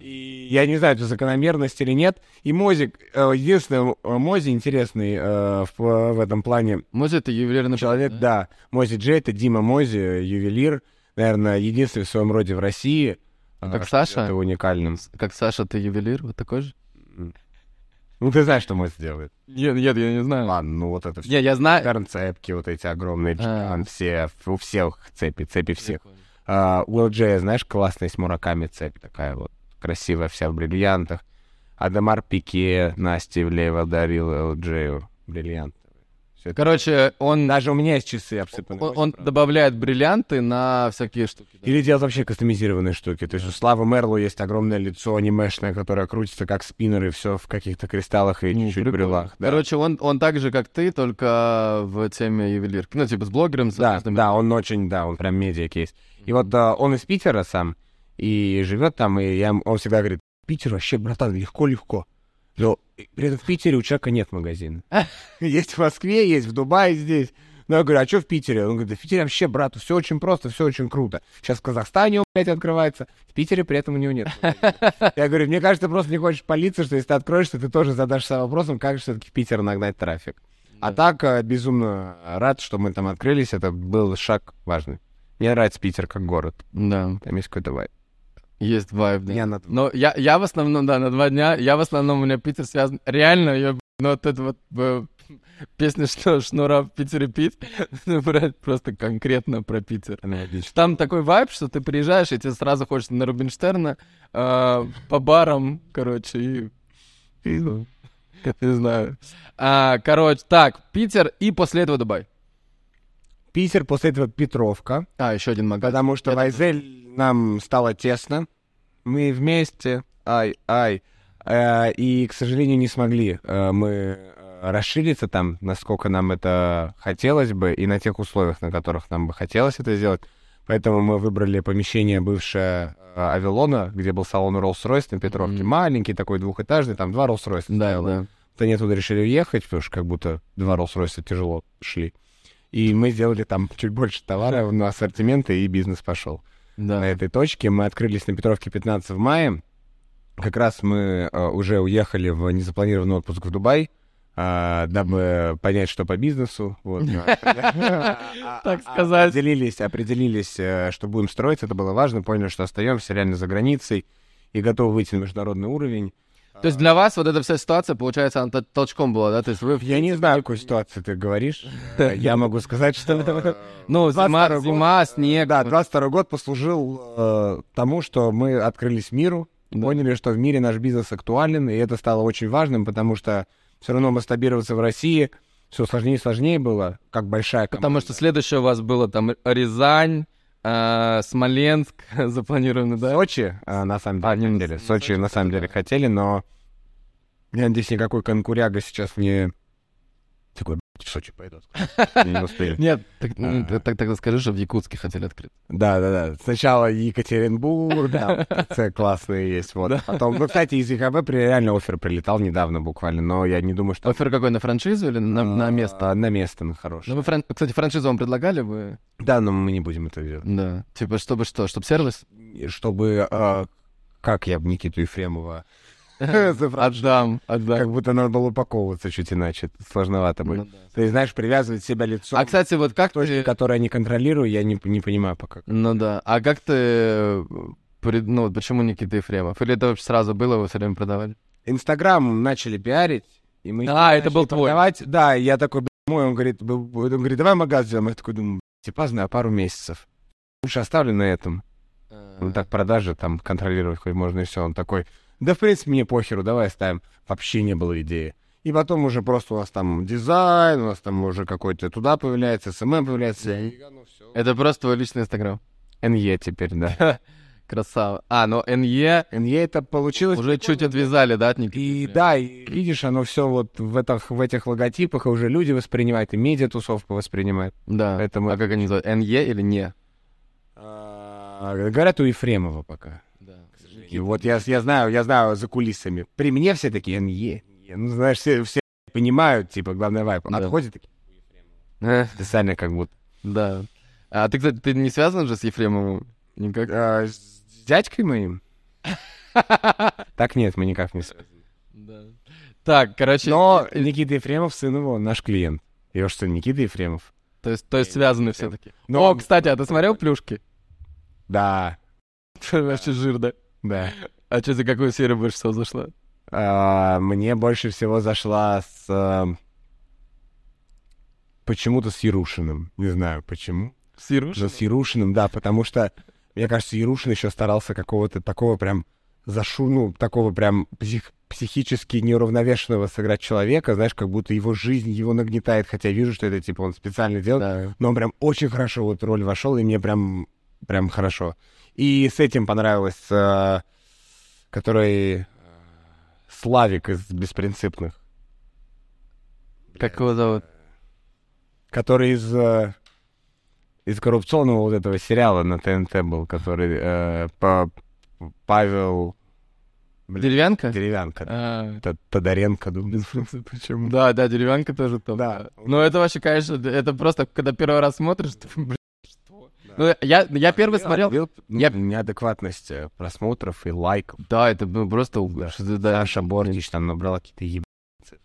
И я не знаю, это закономерность или нет. И Мозик, э, единственный э, Мози интересный э, в, в этом плане Может, это ювелирный человек, бренд, да. Мози Джей, это Дима Мози, ювелир, наверное, единственный в своем роде в России. А как Саша? Это уникальным. Как Саша, ты ювелир, вот такой же? Ну, ты знаешь, что Мози делает. Нет, нет, я не знаю. Ладно, ну вот это все. Не, я знаю. Цепки вот эти огромные, А. все, у всех цепи, цепи всех. А, у LJ, знаешь, классная с мураками цепь такая вот, красивая вся в бриллиантах. Адамар Пике Насте Ивлеева дарил LJ бриллиант. Короче, он, Даже у меня есть часы обсыпанные. он, он добавляет бриллианты на всякие штуки. да. Или делать вообще кастомизированные штуки. То есть у Славы Мерло есть огромное лицо анимешное, которое крутится как спиннер, и все в каких-то кристаллах и Ну, чуть-чуть прикольно. брелах. Да. Короче, он, он так же, как ты, только в теме ювелирки. Ну, типа с блогером. с Да, да, он очень, да, он прям медиа-кейс. И вот а, он из Питера сам, и живет там, и я, он всегда говорит, Питер вообще, братан, легко-легко. Но при этом в Питере у человека нет магазина. Есть в Москве, есть в Дубае здесь. Ну, я говорю, а что в Питере? Он говорит, да в Питере вообще, брат, все очень просто, все очень круто. Сейчас в Казахстане, он, блядь, открывается. В Питере при этом у него нет. Я говорю, мне кажется, ты просто не хочешь палиться, что если ты откроешься, ты тоже задашь себе вопросом, как же все-таки в Питер нагнать трафик. А так, э, безумно рад, что мы там открылись. Это был шаг важный. Мне нравится Питер как город. Да, Там есть какой-то вайб. Есть вайб, да. Я на- Но я, я в основном, да, на два дня, я в основном, у меня Питер связан, реально, я, ну, вот это вот э, песня, что Шнура в Питере пить, ну, просто конкретно про Питер. Там такой вайб, что ты приезжаешь, и тебе сразу хочется на Рубинштерна, э, по барам, короче, и... и, ну, не знаю. А, короче, так, Питер, и после этого Дубай. Питер, после этого Петровка. А, еще один магазин. Потому что Я в Айзель нам стало тесно. Мы вместе, ай, ай. Э, и, к сожалению, не смогли э, мы э, расшириться там, насколько нам это хотелось бы, и на тех условиях, на которых нам бы хотелось это сделать. Поэтому мы выбрали помещение бывшее Авилона, где был салон Rolls-Royce на Петровке. Мгм. Маленький такой, двухэтажный, там два Rolls-Royce Да, стояло. да. Вот они оттуда решили уехать, потому что как будто два Rolls-Royce тяжело шли. И мы сделали там чуть больше товара на ассортимента, и бизнес пошел. Да. На этой точке мы открылись на Петровке 15 в мае. Как раз мы э, уже уехали в незапланированный отпуск в Дубай, а, дабы понять, что по бизнесу. Так сказать. Определились, определились, э, что будем строить, это было важно, поняли, что остаемся реально за границей и готовы выйти на международный уровень. То есть для вас вот эта вся ситуация, получается, она тол- толчком была, да? То есть вы... Я не знаю, какую ситуацию ты говоришь. Я могу сказать, что... Ну, зима, 22 год, зима, снег. Да, вот. 22 год послужил э, тому, что мы открылись миру, поняли, что в мире наш бизнес актуален, и это стало очень важным, потому что все равно масштабироваться в России все сложнее и сложнее было, как большая команда. Потому что следующее у вас было там Рязань, э, Смоленск запланированы, да? Сочи, э, на самом А, деле, Сочи, Сочи, на самом деле, хотели, но я надеюсь, никакой конкуряга сейчас не... Такой, «Блядь, в Сочи пойдут. Не успели. Нет, так, ну, А. ты так тогда скажи, что в Якутске хотели открыть. Да, да, да. Сначала Екатеринбург, да, ТЦ классные есть, вот. Да. Потом, ну, кстати, из ЕХБ при- реально офер прилетал недавно буквально, но я не думаю, что... Офер какой, на франшизу или на, на место? А, На место, на Ну, хорошее. вы, фран- кстати, франшизу вам предлагали вы? Да, но мы не будем это делать. Да. Типа, чтобы что? Чтобы сервис? Чтобы, а, как я Никиту Ефремова, Отдам, как отдам. будто надо было упаковываться чуть иначе. Сложновато будет. Ну да. Ты знаешь, привязывать себя лицом, А, кстати, вот как ты... которые я не контролирую, я не, понимаю пока. Ну да. А как ты... э, Ну, почему Никита Ефремов? Или это вообще сразу было, вы все время продавали? Инстаграм начали пиарить, и мы... А, это был твой. Да, я такой, «Бля, мой, он говорит, «Б- б- он говорит, давай магаз сделаем. Я такой думаю, типа, знаю, пару месяцев. Лучше оставлю на этом. Ну так продажи там контролировать хоть можно и все. Он такой, да в принципе мне похеру, давай оставим. Вообще не было идеи. И потом уже просто у нас там дизайн, у нас там уже какой-то туда появляется, SMM появляется. Я ну, всё. Это просто твой личный инстаграм. НЕ теперь, да. Красава. А, но НЕ НЕ это получилось... уже чуть отвязали, да, от Никиты? И да, и видишь, оно все вот в, этих, в этих логотипах, и уже люди воспринимают, и медиа-тусовка воспринимает. Да. Поэтому- А как они называют? НЕ или не? А, Говорят, у Ефремова пока. Да. И вот я, я знаю, я знаю за кулисами. При мне все такие НЕ. НЕ». Ну, знаешь, все, все понимают, типа, главный вайп. Да. Отходит такие, Э, специально как будто. Да. А ты, кстати, ты не связан же с Ефремовым? Никак? А, с дядькой моим? Так нет, мы никак не связаны. Да. Так, короче... Но э, Никита Ефремов, сын его, наш клиент. Его что, Никита Ефремов? То есть, то есть связаны все-таки. Но- О, кстати, а ты смотрел плюшки? Да, Вообще жир, да? Да. А что, за какую серию больше всего зашла? А, Мне больше всего зашла с... а, Почему-то с Ярушиным. Не знаю, почему. С Ярушиным? Но с Ярушиным, да, потому что, мне кажется, Ярушин еще старался какого-то такого прям зашу, ну, такого прям псих- психически неуравновешенного сыграть человека, знаешь, как будто его жизнь его нагнетает, хотя вижу, что это, типа, он специально делает, Да. но он прям очень хорошо в эту роль вошел, и мне прям, прям хорошо. И с этим понравилось, э, который э, Славик из «Беспринципных», Как его зовут? который из, э, из коррупционного вот этого сериала на ТНТ был, который э, по- Павел Бля, Деревянка? Деревянка. А, Т- Тодоренко, думаю. Почему? Да, да, деревянка тоже топ. Да. Ну, это вообще, конечно, это просто, когда первый раз смотришь, ты, блин? Ну, я, я первый смотрел... Видел, ну, я- Неадекватность э, просмотров и лайков. Да, это был просто... Да. да, Саша Бордич там набрала какие-то еб...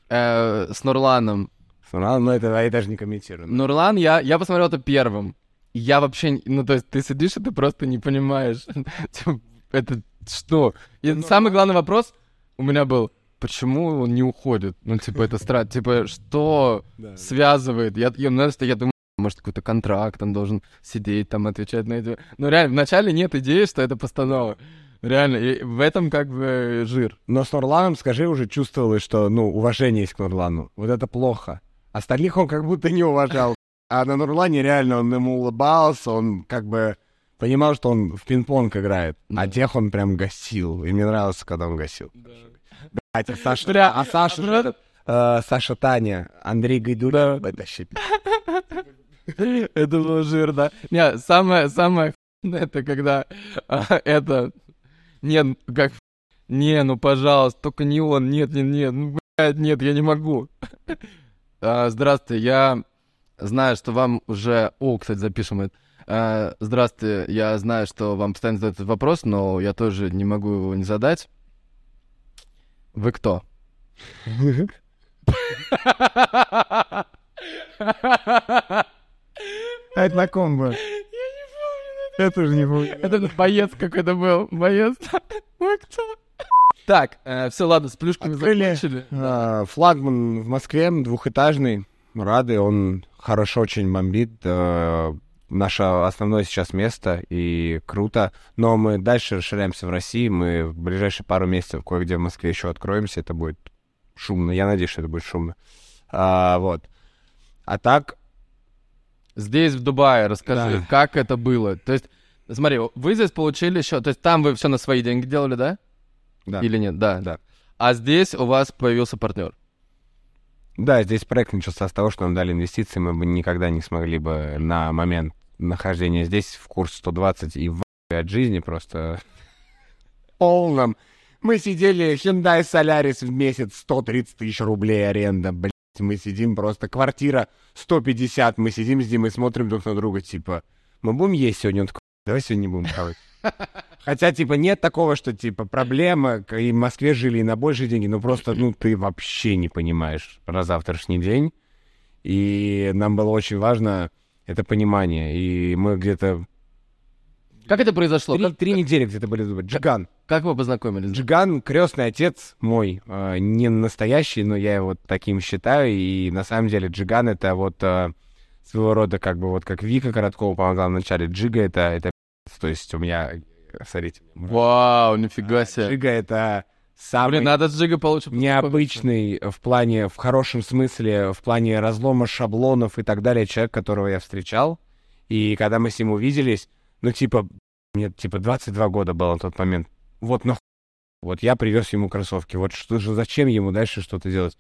э, с Нурланом. Ну, но это я даже не комментирую. Нурлан, я, я посмотрел это первым. Я вообще... Ну, то есть ты сидишь, и ты просто не понимаешь. Типа, Это что? И самый главный вопрос у меня был, почему он не уходит? Ну, типа, это странно. Типа, что связывает? Я, я, я думаю, может, какой-то контракт, он должен сидеть там, отвечать на эти... Ну, реально, вначале нет идеи, что это постанова. Реально, и в этом как бы жир. Но с Нурланом, скажи, уже чувствовалось, что, ну, уважение есть к Нурлану. Вот это плохо. Остальных он как будто не уважал. А на Нурлане реально он ему улыбался, он как бы понимал, что он в пинг-понг играет. А Да. тех он прям гасил. И мне нравилось, когда он гасил. Блядь, а Саша... Бля, а Саша... же этот, э, Саша Таня, Андрей. Это вообще Это было жир, да. Не, самое, самое это когда а, это... Нет, как... Не, ну, пожалуйста, только не он, нет, нет, нет, ну, блядь, нет, я не могу. А, Здравствуйте, я знаю, что вам уже... О, кстати, запишем это. А, Здравствуйте, я знаю, что вам постоянно задают этот вопрос, но я тоже не могу его не задать. Вы кто? А это на ком был? Я тоже не помню. Это боец какой-то был. Боец. Ой, кто? Так, все, ладно, с плюшками Открыли. закончили. А, Флагман в Москве, двухэтажный. Рады, он хорошо очень бомбит. э, Наше основное сейчас место, и круто. Но мы дальше расширяемся в России. Мы в ближайшие пару месяцев кое-где в Москве еще откроемся. Это будет шумно. Я надеюсь, что это будет шумно. А, вот. А так, Здесь, в Дубае, расскажи, Да. как это было? То есть, смотри, вы здесь получили еще... То есть там вы все на свои деньги делали, да? да. Или нет? Да. Да. А здесь у вас появился партнер. Да, здесь проект начался с того, что нам дали инвестиции, мы бы никогда не смогли бы на момент нахождения здесь в курс 120 и в от жизни просто полном. Мы сидели, Hyundai Solaris в месяц 130 тысяч рублей аренда, блядь, мы сидим просто, квартира 150, мы сидим с Димой, смотрим друг на друга, типа, мы будем есть сегодня? Он такой, давай сегодня не будем хавать. Хотя, типа, нет такого, что, типа, проблема, и в Москве жили и на большие деньги, но просто, ну, ты вообще не понимаешь про завтрашний день. И нам было очень важно это понимание. И мы где-то Как это произошло? три, Как, три недели где-то были Дубае. Джиган. как вы познакомились? Джиган, крестный отец мой, э, не настоящий, но я его таким считаю. И на самом деле Джиган это вот э, своего рода, как бы, вот как Вика Короткова помогла в начале. Джига это, это то есть у меня, смотрите, Вау, нифига себе. Джига это самый Блин, надо с Джига получше необычный в плане, в хорошем смысле, в плане разлома шаблонов и так далее человек, которого я встречал. И когда мы с ним увиделись, ну, типа, мне, типа, 22 года было на тот момент. Вот нахуй. Вот я привез ему кроссовки. Вот что же, зачем ему дальше что-то делать?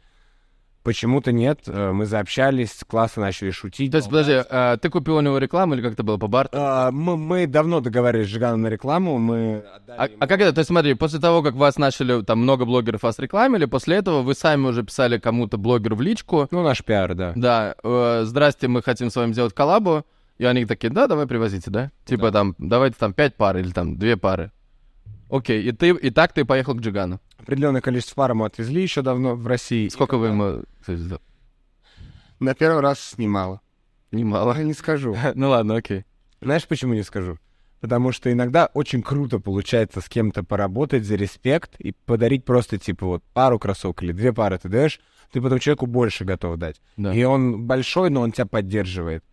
Почему-то нет, э, мы заобщались, классно начали шутить. То есть, подожди, а, ты купил у него рекламу или как это было по барту? А, мы, мы давно договаривались с Жиганом на рекламу, мы... А, ему- а как это? То есть, смотри, после того, как вас начали, там, много блогеров вас рекламили, после этого вы сами уже писали кому-то блогеру в личку, Ну, наш пиар, да. да, э, здрасте, мы хотим с вами сделать коллабу, и они такие, да, давай привозите, да? Типа там, давайте там пять пар или там две пары. Окей, и ты, и так ты поехал к Джигану. Определенное количество пар мы отвезли еще давно в России. Сколько вы ему... На первый раз снимала. Немало. Не скажу. Ну ладно, окей. Знаешь, почему не скажу? Потому что иногда очень круто получается с кем-то поработать за респект и подарить просто, типа, вот пару кроссовок или две пары ты даешь, ты потом человеку больше готов дать. Да. И он большой, но он тебя поддерживает.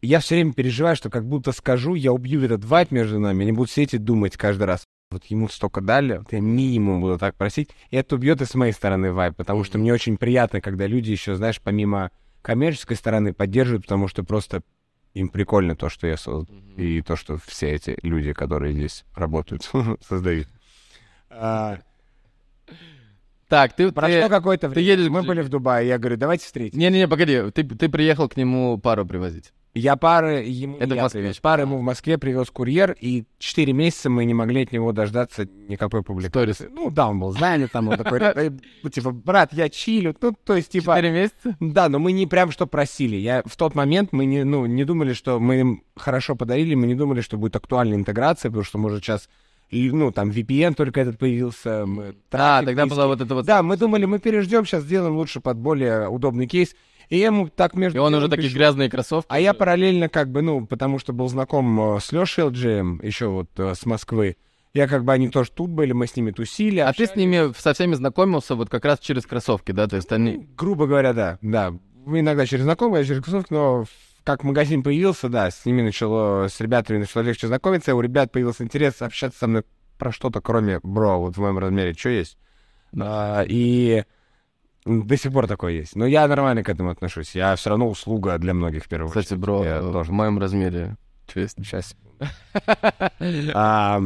Я все время переживаю, что как будто скажу, я убью этот вайп между нами, они будут сидеть и думать каждый раз. Вот ему столько дали, вот я минимум буду так просить. И это убьет и с моей стороны вайп, потому что мне очень приятно, когда люди еще, знаешь, помимо коммерческой стороны поддерживают, потому что просто им прикольно то, что я создал, и то, что все эти люди, которые здесь работают, создают. А, Так, ты... Прошло ты- какое-то ты время, едешь мы были в Дубае, я говорю, давайте встретимся. Не-не-не, погоди, ты, ты приехал к нему пару привозить. Я пары ему Это в я Москве привез. Пары ему в Москве привез курьер, и четыре месяца мы не могли от него дождаться никакой публикации. Сторис. Ну, да, он был занят, там он такой, э, ну, типа, брат, я чилю. Ну, то есть, типа, Четыре месяца? да, но мы не прям что просили. Я в тот момент мы не, ну, не думали, что мы им хорошо подарили, мы не думали, что будет актуальная интеграция, потому что, может, сейчас, и, ну, там, VPN только этот появился. Мы, А, трафик тогда была вот эта вот... Да, мы думали, мы переждем, сейчас сделаем лучше под более удобный кейс. И ему так между И он уже такие пишу. грязные кроссовки. А я параллельно как бы, ну, потому что был знаком э, с Лешей LGM, еще вот э, с Москвы. Я как бы, они тоже тут были, мы с ними тусили. А ты с ними со всеми знакомился вот как раз через кроссовки, да? То есть они... Грубо говоря, да, да. Иногда через знакомые, через кроссовки, но как магазин появился, да, с ними начало, с ребятами начало легче знакомиться, у ребят появился интерес общаться со мной про что-то, кроме бро, вот в моем размере, что есть. А, и до сих пор такое есть. Но я нормально к этому отношусь. Я все равно услуга для многих в первую Кстати, очередь. бро, Я э, тоже. в моем размере. Чё есть? Сейчас. А,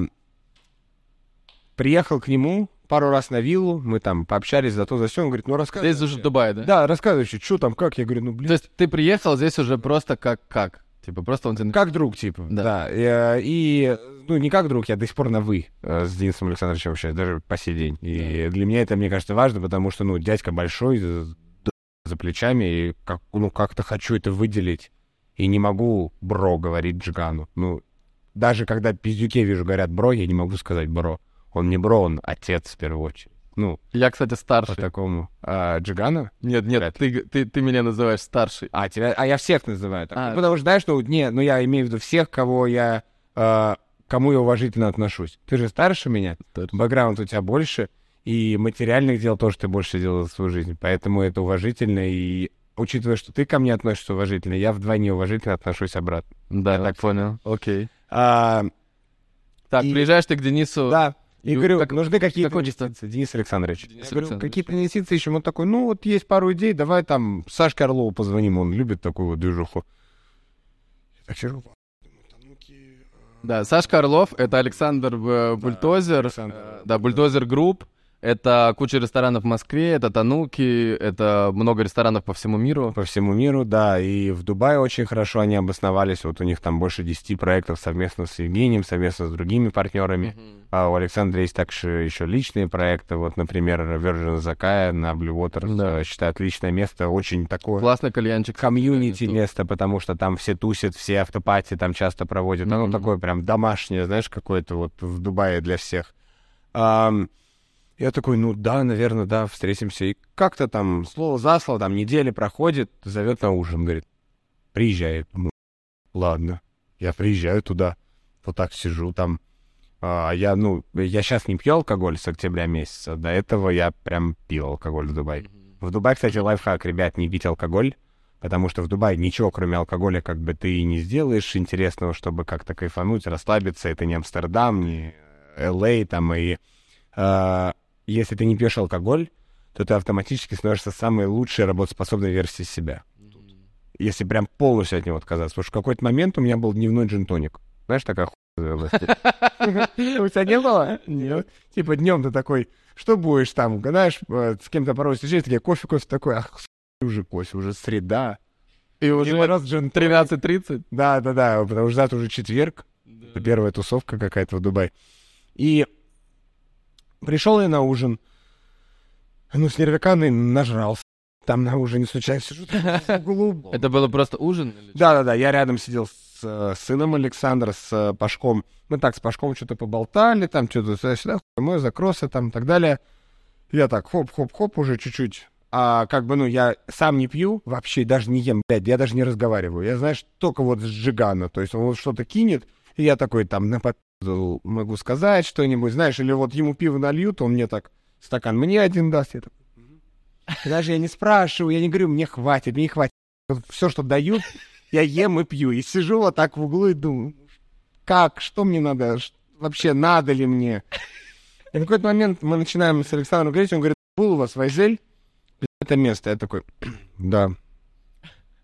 Приехал к нему пару раз на виллу, мы там пообщались за то, за все. Он говорит, ну рассказывай. Здесь уже в Дубае, да? Да, рассказывай, что там, как. Я говорю, ну блин, То есть ты приехал здесь уже просто как как? Типа просто он как друг, типа. Да. Да. И, и, ну, не как друг, я до сих пор на «вы» э, с Денисом Александровичем общаюсь, даже по сей день. И для меня это, мне кажется, важно, потому что, ну, дядька большой, за, за плечами, и как, ну, как-то хочу это выделить. И не могу «бро» говорить Джигану. Ну, даже когда пиздюки вижу, говорят «бро», я не могу сказать «бро». Он не бро, он отец в первую очередь. Ну, Я, кстати, по старший. такому. А, Джигана? Нет, нет, ты, ты, ты меня называешь старший. А, тебя, а я всех называю так. А. Ну, Потому что, знаешь, ну, не, ну, я имею в виду всех, кого я, э, кому я уважительно отношусь. Ты же старше меня, Старший. бэкграунд у тебя больше, и материальных дел тоже ты больше делал за свою жизнь. Поэтому это уважительно, и учитывая, что ты ко мне относишься уважительно, я вдвойне уважительно отношусь обратно. Да, так понял. Окей. А, Так, И- приезжаешь ты к Денису. да. И говорю, как- нужны какие-то инвестиции. Денис Александрович. Денис я говорю, Александрович. какие-то инвестиции еще? Он такой, ну вот есть пару идей, давай там Сашке Орлову позвоним, он любит такую вот движуху. Я так сижу, Да, Сашка Орлов, это Александр э, Бульдозер. Александр, э, Да, Bulldozer Group. Это куча ресторанов в Москве, это Тануки, это много ресторанов по всему миру. по всему миру, да, и в Дубае очень хорошо они обосновались, вот у них там больше 10 проектов совместно с Евгением, совместно с другими партнерами, а у Александра есть также еще личные проекты, вот, например, Virgin Закая на Blue Water, Да. э, считаю, отличное место, очень такое Классный кальянчик. комьюнити место, потому что там все тусят, все автопати там часто проводят, оно Мгм. такое прям домашнее, знаешь, какое-то вот в Дубае для всех. Ам, я такой, ну да, наверное, да, встретимся. И как-то там слово за слово, там неделя проходит, зовет на ужин, говорит, приезжай. Ну, ладно, я приезжаю туда, вот так сижу там. А я, ну, я сейчас не пью алкоголь с октября месяца, до этого я прям пил алкоголь в Дубае. В Дубае, кстати, лайфхак, ребят, не пить алкоголь, потому что в Дубае ничего, кроме алкоголя, как бы ты и не сделаешь интересного, чтобы как-то кайфануть, расслабиться. Это не Амстердам, не Л.А. там, и а, если ты не пьешь алкоголь, то ты автоматически становишься самой лучшей работоспособной версией себя. Если прям полностью от него отказаться. Потому что в какой-то момент у меня был дневной джин-тоник. Знаешь, такая. У тебя не было? Нет. Типа днем ты такой, что будешь там, знаешь, э, с кем-то порой встречаешься, такие, кофе, кофе, такой, ах, уже кофе, уже среда. И уже раз джин 13.30. Да, да, да, потому что завтра уже четверг, первая тусовка какая-то в Дубае. И пришел я на ужин, ну, с нервиканой нажрался. Там на ужине случайно сижу в углу. Это было просто ужин? Да-да-да, я рядом сидел с э, сыном Александра, с э, Пашком. Мы так с Пашком что-то поболтали, там что-то сюда-сюда, мой, закросы там и так далее. Я так хоп-хоп-хоп уже чуть-чуть. А как бы, ну, я сам не пью, вообще даже не ем, блядь, я даже не разговариваю. Я, знаешь, только вот с Жигана, то есть он вот что-то кинет, и я такой там на могу сказать что-нибудь, знаешь, или вот ему пиво нальют, он мне так стакан мне один даст, я «Мгм». даже я не спрашиваю, я не говорю, мне хватит, мне не хватит. Все, что дают, я ем и пью. И сижу вот так в углу и думаю, как, что мне надо, вообще надо ли мне? И в какой-то момент мы начинаем с Александром говорить, он говорит, был у вас Вайзель? Это место. Я такой, да,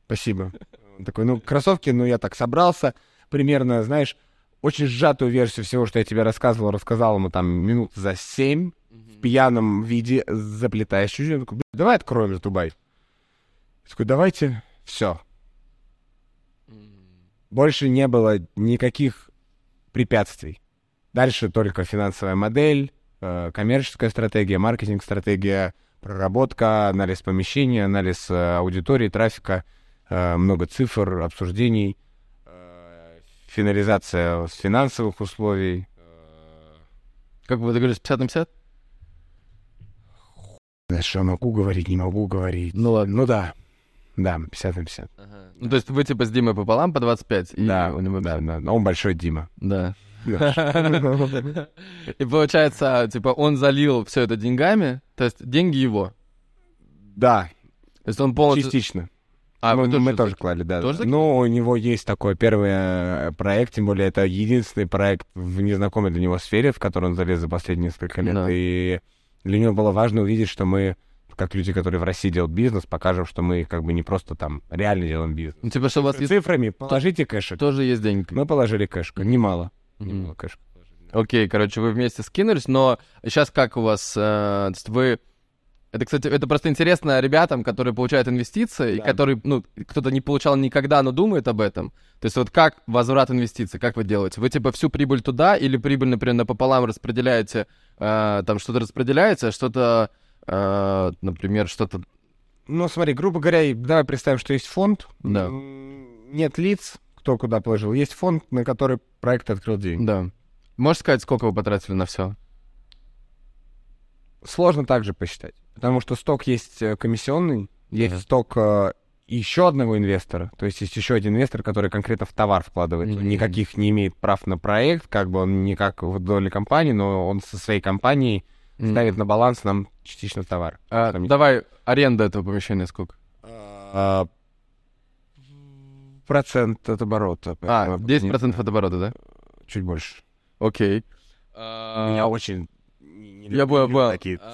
спасибо. Он такой, ну, кроссовки, ну, я так собрался, примерно, знаешь, очень сжатую версию всего, что я тебе рассказывал, рассказал ему там минут за семь в пьяном виде, заплетаясь чуть-чуть. Я такой, «Блин, давай откроем же Дубай. Я такой, давайте, все. Больше не было никаких препятствий. Дальше только финансовая модель, э, коммерческая стратегия, маркетинг-стратегия, проработка, анализ помещения, анализ э, аудитории, трафика, э, много цифр, обсуждений, финализация с финансовых условий. Как вы договорились, 50 на 50? Знаешь, что могу говорить, не могу говорить. Ну ладно. Ну да, да, 50 на 50. Ну, то есть вы типа с Димой пополам по 25? и да, у него- да, да, он большой Дима. Да. Да. И получается, типа, он залил все это деньгами, то есть деньги его. Да, То есть он полностью... частично. А, мы, тоже мы тоже клали, да. тоже? Ну, у него есть такой первый э, проект, тем более это единственный проект в незнакомой для него сфере, в который он залез за последние несколько лет. Да. И для него было важно увидеть, что мы, как люди, которые в России делают бизнес, покажем, что мы как бы не просто там реально делаем бизнес. Ну, типа, что у вас есть... Цифрами положите кэшек. тоже есть деньги. Мы положили кэшка, немало. Мгм. Немало кэшка. Окей, короче, вы вместе скинулись, но сейчас как у вас... э, есть вы... Это, кстати, это просто интересно ребятам, которые получают инвестиции, и Да. которые, ну, кто-то не получал никогда, но думает об этом. То есть вот как возврат инвестиций, как вы делаете? Вы типа всю прибыль туда или прибыль, например, напополам распределяете, э, там что-то распределяете, а что-то, э, например, что-то... Ну, смотри, грубо говоря, и давай представим, что есть фонд. Да. Нет лиц, кто куда положил. Есть фонд, на который проект открыл деньги. Да. Можешь сказать, сколько вы потратили на все? Сложно также посчитать. Потому что сток есть э, комиссионный, есть Мгм. сток э, еще одного инвестора. То есть есть еще один инвестор, который конкретно в товар вкладывает. Мгм. никаких не имеет прав на проект, как бы он не как в доле компании, но он со своей компанией ставит на баланс нам частично товар. А, Там- давай, аренда этого помещения сколько? А, Процент от оборота. А, поэтому 10% от оборота, да? Чуть больше. Окей. Меня А, очень... не- не Я понял. такие цифры.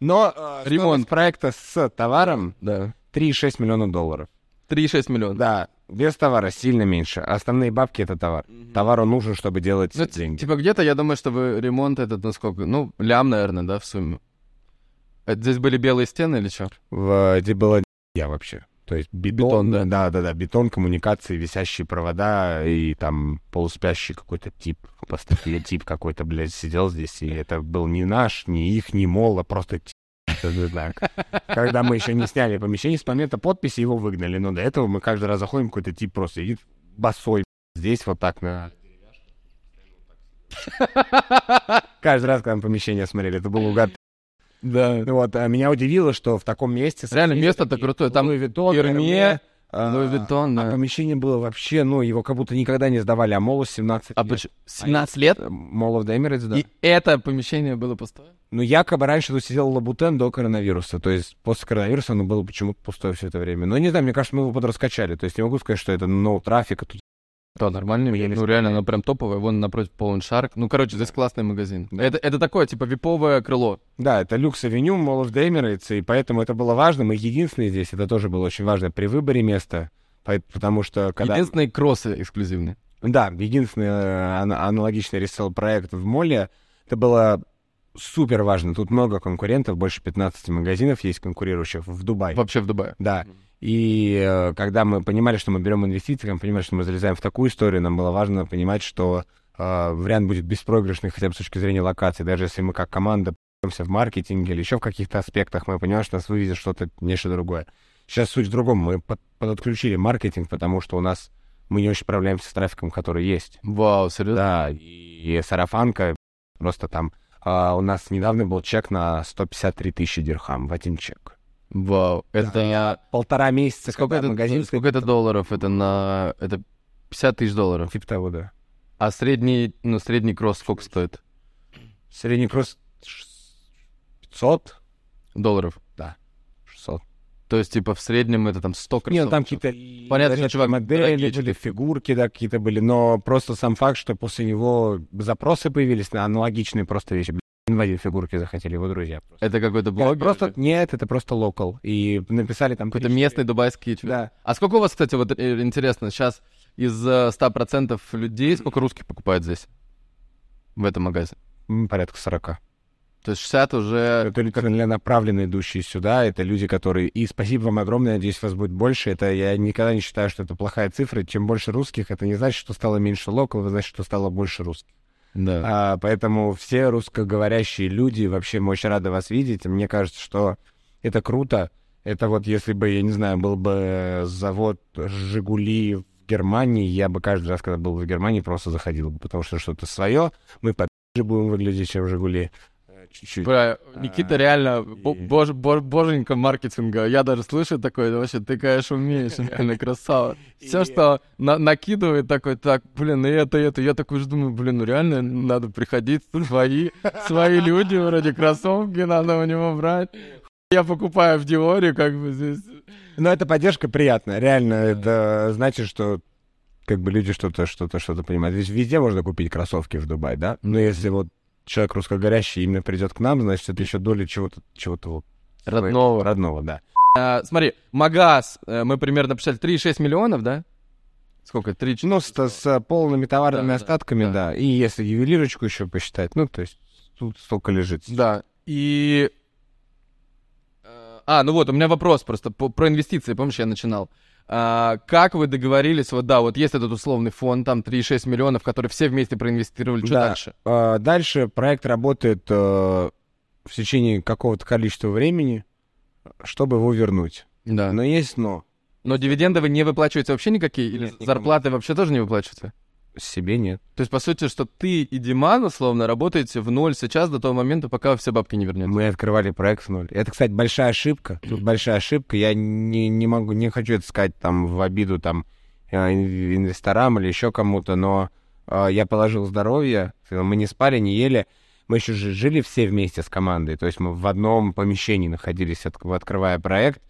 А, Но э, Ремонт. стоимость проекта с товаром Да. 3,6 миллиона долларов. 3,6 миллиона. Да, без товара сильно меньше. А Основные бабки — это товар. Мгм. Товару нужен, чтобы делать Ну, деньги. типа где-то, я думаю, что вы ремонт этот, ну сколько? Ну, лям, наверное, да, в сумме. Это здесь были белые стены или что? В- Где было я вообще. То есть бетон, Бетон, да. да, да, да, бетон, коммуникации, висящие провода и там полуспящий какой-то тип, просто тип какой-то, блядь, сидел здесь, и это был не наш, не их, не мол, а просто. Когда мы еще не сняли помещение, с момента подписи его выгнали, но до этого мы каждый раз заходим, какой-то тип просто сидит босой здесь вот так на... Каждый раз, когда мы помещение смотрели, это был угад. Да. Вот, а меня удивило, что в таком месте... Реально, место-то крутое. Там Louis Vuitton, Hermès, а, Louis Vuitton, а да. помещение было вообще, ну, его как будто никогда не сдавали, а Молу 17 А лет. почему? 17 лет? Mall of the Emirates, да. И это помещение было пустое? Ну, якобы раньше тут сидел Louboutin до коронавируса. То есть после коронавируса оно было почему-то пустое все это время. Но не знаю, мне кажется, мы его подраскачали. То есть не могу сказать, что это no трафик. Тут... Да, нормальный. Я не Ну, реально, оно прям топовое. Вон напротив Paul & Shark. Ну, короче, здесь классный магазин. Это, это такое, типа, виповое крыло. Да, это люкс-авеню, Mall of the Emirates, и поэтому это было важно. Мы единственные здесь, это тоже было очень важно при выборе места. По- Потому что когда... Единственные кроссы эксклюзивные. Да, единственный э, ан- аналогичный ресел проект в моле, это было супер важно. Тут много конкурентов, больше 15 магазинов есть конкурирующих в Дубае. Вообще в Дубае. Да. И э, когда мы понимали, что мы берем инвестиции, когда мы понимали, что мы залезаем в такую историю, нам было важно понимать, что э, вариант будет беспроигрышный хотя бы с точки зрения локации. Даже если мы как команда в маркетинге или еще в каких-то аспектах, мы понимаем, что нас вывезет что-то, нечто другое. Сейчас суть в другом. Мы под- подотключили маркетинг, потому что у нас мы не очень справляемся с трафиком, который есть. Вау, серьезно? Да, и, и сарафанка просто там... а, у нас недавно был чек на 153 тысячи дирхам в один чек. Вау. Это Полтора месяца, сколько это, магазин сколько это долларов? Это на... Это 50 тысяч долларов. Типа того, да. А средний, ну, средний кросс сколько стоит? Средний кросс 500? Долларов. 600. То есть, типа, в среднем это там 100 кроссов. Не, ну там какие-то Понятно, что, чувак, модели были, фигурки, да, какие-то были, но просто сам факт, что после него запросы появились на аналогичные просто вещи. Один фигурки захотели его друзья. Просто. Это какой-то блогер? просто нет, это просто локал. И написали там... Какой-то местный дубайский чувак. Да. А сколько у вас, кстати, вот э, интересно, сейчас из э, 100% людей, сколько русских покупают здесь? В этом магазине? Порядка 40. То есть 60 уже... Это люди целенаправленно идущие сюда, это люди, которые... И спасибо вам огромное, надеюсь, вас будет больше. Это я никогда не считаю, что это плохая цифра. Чем больше русских, это не значит, что стало меньше локал, это значит, что стало больше русских. Да. А, поэтому все русскоговорящие люди, вообще мы очень рады вас видеть. Мне кажется, что это круто. Это вот если бы, я не знаю, был бы завод «Жигули» в Германии, я бы каждый раз, когда был в Германии, просто заходил бы, потому что что-то свое. Мы по будем выглядеть, чем «Жигули». Чуть-чуть. Бля, Никита реально бо- и- бож- бо- боженька маркетинга. Я даже слышу такое, вообще, ты, конечно, умеешь, реально красава. Все, что на- накидывает такой, так, блин, и это, и это. Я такой же думаю, блин, ну реально надо приходить, свои, свои люди, вроде кроссовки надо у него брать. Я покупаю в Диоре, как бы здесь. Но эта поддержка приятная. Реально, это значит, что как бы люди что-то, что-то, что-то понимают. Ведь везде можно купить кроссовки в Дубае, да? Но если вот человек русскоговорящий именно придет к нам, значит, это еще доля чего-то, чего-то Родного. родного, да. А, смотри, Магаз, э, мы примерно посчитали 3,6 миллионов, да? Сколько? 3, Ну, с, с полными товарными Да, да, остатками, да. да. И если ювелирочку еще посчитать, ну, то есть тут столько лежит. Да. И... э, А, ну вот, у меня вопрос просто по- про инвестиции, помнишь, я начинал. А, как вы договорились, вот да, вот есть этот условный фонд, там 3,6 миллионов, который все вместе проинвестировали, что Да. дальше? А, дальше проект работает э, в течение какого-то количества времени, чтобы его вернуть. Да. Но есть но. Но дивиденды вы не выплачиваете вообще никакие? Или Нет, никому. зарплаты вообще тоже не выплачиваете? Себе нет. То есть, по сути, что ты и Диман, условно, работаете в ноль сейчас до того момента, пока все бабки не вернете. Мы открывали проект в ноль. Это, кстати, большая ошибка. Тут большая ошибка. Я не, не могу, не хочу это сказать там в обиду там э, ин- инвесторам или еще кому-то, но э, я положил здоровье. Мы не спали, не ели. Мы еще жили все вместе с командой. То есть мы в одном помещении находились, от- открывая проект.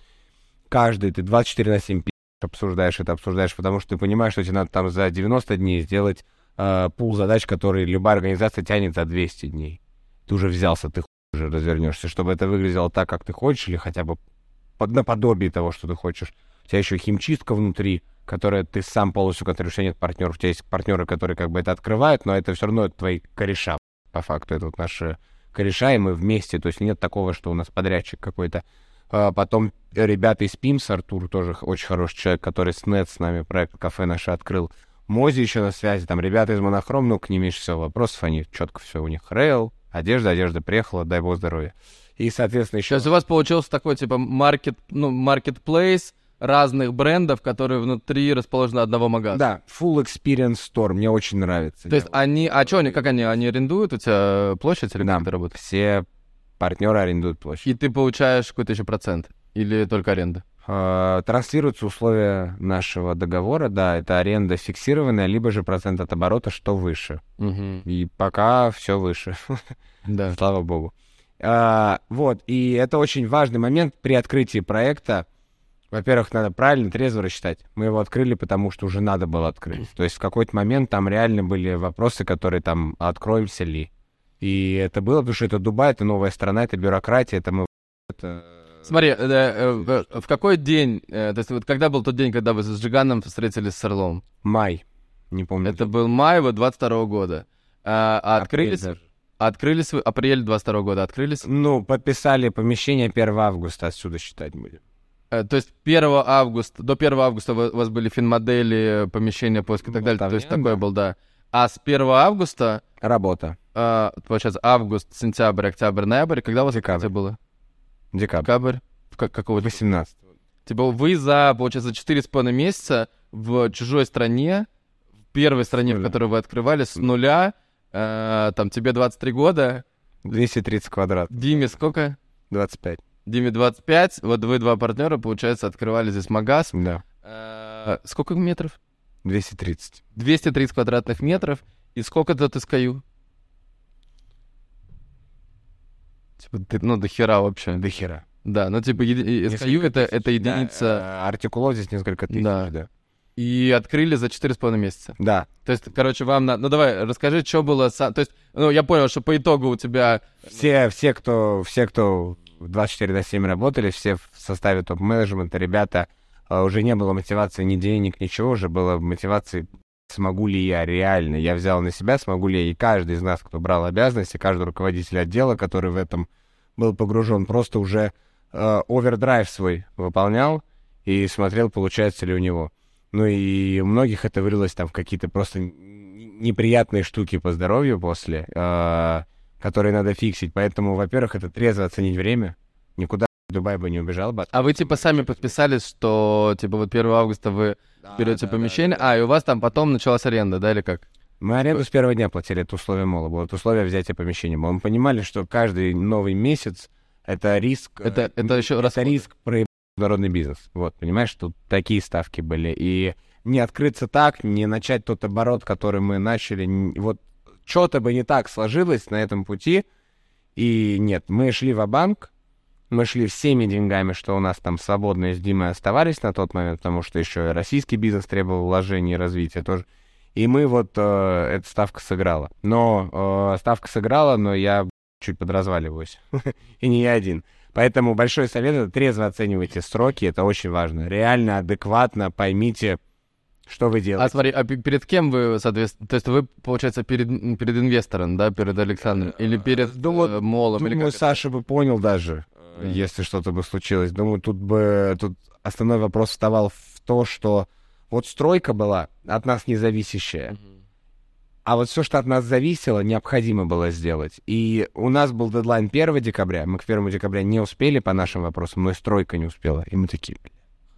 Каждый, ты 24 на 7 пи***, обсуждаешь это, обсуждаешь, потому что ты понимаешь, что тебе надо там за 90 дней сделать э, пул задач, которые любая организация тянет за 200 дней. Ты уже взялся, ты уже развернешься, чтобы это выглядело так, как ты хочешь, или хотя бы под наподобие того, что ты хочешь. У тебя еще химчистка внутри, которая ты сам полностью контролируешь, нет партнеров, у тебя есть партнеры, которые как бы это открывают, но это все равно это твои кореша, по факту. Это вот наши кореша, и мы вместе, то есть нет такого, что у нас подрядчик какой-то. А потом ребята из Пимс, Артур тоже очень хороший человек, который с Нет с нами проект кафе наше открыл. Мози еще на связи, там ребята из Монохром, ну, к ним меньше всего вопросов, они четко все у них. Рейл, одежда, одежда приехала, дай бог здоровья. И, соответственно, еще... Сейчас у вас получился такой, типа, маркет, ну, маркетплейс разных брендов, которые внутри расположены одного магаза. Да, Full Experience Store, мне очень нравится. То есть они, а что они, как они, они арендуют у тебя площадь или Да. как это работает? Все партнеры арендуют площадь. И ты получаешь какой-то еще процент? Или только аренда? Э, Транслируются условия нашего договора, да, это аренда фиксированная, либо же процент от оборота, что выше. Мгм. И пока все выше, Да. слава богу. А, вот, и это очень важный момент при открытии проекта. Во-первых, надо правильно, трезво рассчитать. Мы его открыли, потому что уже надо было открыть. То есть в какой-то момент там реально были вопросы, которые там, а откроемся ли. И это было, потому что это Дубай, это новая страна, это бюрократия, это мы... это- Смотри, э, э, э, в какой день, э, то есть вот когда был тот день, когда вы с Жиганом встретились с Орлом? Май. Не помню. Это был май вот 22 года. А, а Апрель открылись, даже. открылись вы, апрель 22 года открылись. Ну, подписали помещение 1 августа, отсюда считать будем. Э, То есть 1 августа, до 1 августа у вас были финмодели, помещения, поиск и так далее. То есть Болтовня, да. был, да. А с 1 августа, Работа. Э, получается, август, сентябрь, октябрь, ноябрь, когда у вас Декабрь. было? Декабрь. Декабрь? Как, какого? 18. Типа вы за, получается, четыре с половиной месяца в чужой стране, в первой стране, в которой вы открывали, с нуля, э, там тебе 23 года, 230 квадрат. Диме сколько? 25. Диме 25, вот вы два партнера, получается, открывали здесь магаз. Да. Э, сколько метров? 230. 230 квадратных метров. И сколько тут SKU? Типа, ты, ну, до хера вообще. До хера. Да, ну, типа, еди- SKU это, это единица. Да, э, артикулов здесь несколько тысяч, Да. да. И открыли за 4,5 месяца. Да. То есть, короче, вам надо... Ну, давай, расскажи, что было... То есть, ну, я понял, что по итогу у тебя... Все, все, кто, все, кто в 24 на 7 работали, все в составе топ-менеджмента, ребята, а, уже не было мотивации ни денег, ничего, уже было мотивации, смогу ли я реально. Я взял на себя, смогу ли я, и каждый из нас, кто брал обязанности, каждый руководитель отдела, который в этом был погружен, просто уже э, овердрайв свой выполнял и смотрел, получается ли у него. Ну и у многих это вылилось там в какие-то просто неприятные штуки по здоровью после, э, которые надо фиксить. Поэтому, во-первых, это трезво оценить время. Никуда Дубай бы не убежал бы. А вы, типа, сами подписались, что, типа, вот 1 августа вы берете помещение, а, и у вас там потом началась аренда, да, или как? Мы аренду с первого дня платили, это условие мола было, это условие взятия помещения. Мы понимали, что каждый новый месяц это риск. Это- э, это еще это расходы. риск проебать народный бизнес. Вот, понимаешь, тут такие ставки были. И не открыться так, не начать тот оборот, который мы начали. Вот что-то бы не так сложилось на этом пути. И нет, мы шли в банк мы шли всеми деньгами, что у нас там свободные с Димой оставались на тот момент, потому что еще и российский бизнес требовал вложений и развития тоже. И мы вот, э, эта ставка сыграла. Но э, ставка сыграла, но я чуть подразваливаюсь. И не я один. Поэтому большой совет — это трезво оценивайте сроки, это очень важно. Реально, адекватно поймите, что вы А делаете. смотри, а пе- перед кем вы, соответственно, то есть вы, получается, перед, перед инвестором, да, перед Александром, или перед Думаю, э, Молом, или Думаю, как это? Саша бы понял даже, Да. если что-то бы случилось. Думаю, тут бы тут основной вопрос вставал в то, что вот стройка была от нас независящая, Мгм. а вот все, что от нас зависело, необходимо было сделать. И у нас был дедлайн 1 декабря, мы к 1 декабря не успели по нашим вопросам, но и стройка не успела. И мы такие, «Бля,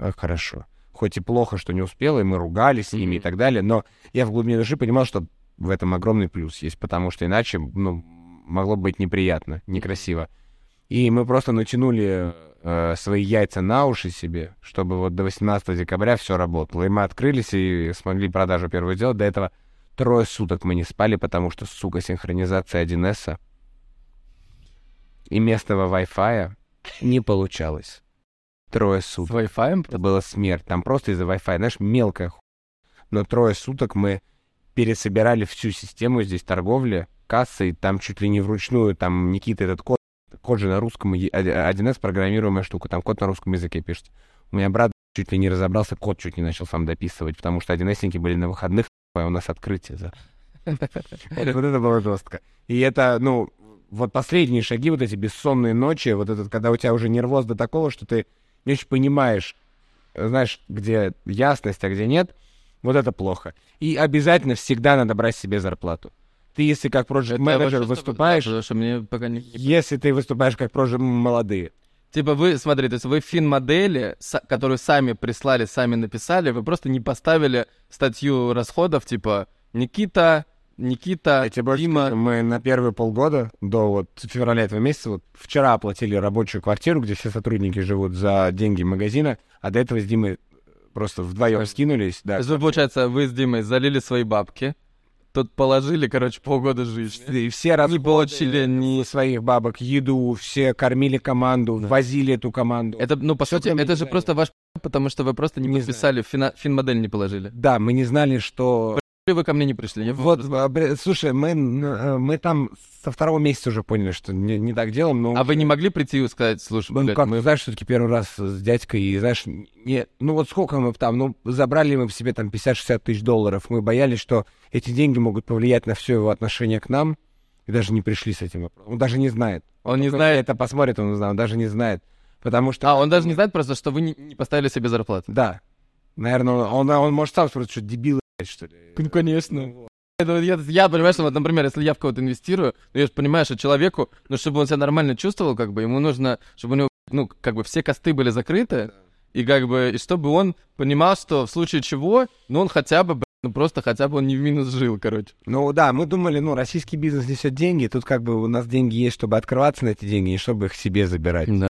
а, хорошо. Хоть и плохо, что не успела, и мы ругались с ними и Мгм. так далее, но я в глубине души понимал, что в этом огромный плюс есть, потому что иначе, ну, могло быть неприятно, некрасиво. И мы просто натянули э, свои яйца на уши себе, чтобы вот до 18 декабря все работало. И мы открылись и смогли продажу первую сделать. До этого трое суток мы не спали, потому что, сука, синхронизация 1С и местного Wi-Fi не получалось. Трое С суток. Wi-Fi? Это была смерть. Там просто из-за Wi-Fi, знаешь, мелкая ху... Но трое суток мы пересобирали всю систему здесь торговли, кассы, и там чуть ли не вручную, там Никита этот код, код же на русском, е- 1С программируемая штука, там код на русском языке пишется. У меня брат чуть ли не разобрался, код чуть не начал сам дописывать, потому что 1Сники были на выходных, а у нас открытие за... Вот это было жестко. И это, ну, вот последние шаги, вот эти бессонные ночи, вот этот, когда у тебя уже нервоз до такого, что ты не очень понимаешь, знаешь, где ясность, а где нет, вот это плохо. И обязательно всегда надо брать себе зарплату. Ты, если как Это менеджер выступаешь, да, что мне пока не... если ты выступаешь как проект молодые, Типа вы, смотри, то есть вы фин-модели, са- которую сами прислали, сами написали, вы просто не поставили статью расходов, типа Никита, Никита, Я тебе больше Дима. скажу, мы на первые полгода, до вот февраля этого месяца, вот вчера оплатили рабочую квартиру, где все сотрудники живут за деньги магазина, а до этого с Димой просто вдвоем скинулись, да. То есть вы, получается, вы с Димой залили свои бабки, тут положили, короче, полгода жизни. И все расходы Не своих бабок, еду, все кормили команду, возили эту команду. Это, ну, по Всё сути, это же просто ваш потому что вы просто не, Не подписали, фина- фин-модель не положили. Да, мы не знали, что... вы ко мне не пришли? Вот, а, слушай, мы, э, мы там со второго месяца уже поняли, что не, не так делаем, но... А вы не могли прийти и сказать, слушай, Ну, блядь, как, мы- знаешь, все-таки первый раз с дядькой, и, знаешь, не, ну вот сколько мы там, ну, забрали мы в себе там 50-60 тысяч долларов, мы боялись, что эти деньги могут повлиять на все его отношение к нам, и даже не пришли с этим вопросом. Он даже не знает. Он не знает. Это посмотрит, он узнал, он даже не знает. Потому что... А, он даже не знает просто, что вы не, не поставили себе зарплату. Да. Наверное, он, он, он может сам спросить, что дебилы, что ли? Ну, конечно. Это вот я, я понимаю, что вот, например, если я в кого-то инвестирую, ну, я же понимаю, что человеку, ну, чтобы он себя нормально чувствовал, как бы, ему нужно, чтобы у него, ну, как бы все косты были закрыты, и как бы, и чтобы он понимал, что в случае чего, ну, он хотя бы, ну, просто хотя бы он не в минус жил, короче. Ну да, мы думали, ну, российский бизнес несет деньги, тут как бы у нас деньги есть, чтобы открываться на эти деньги, не чтобы их себе забирать. Да.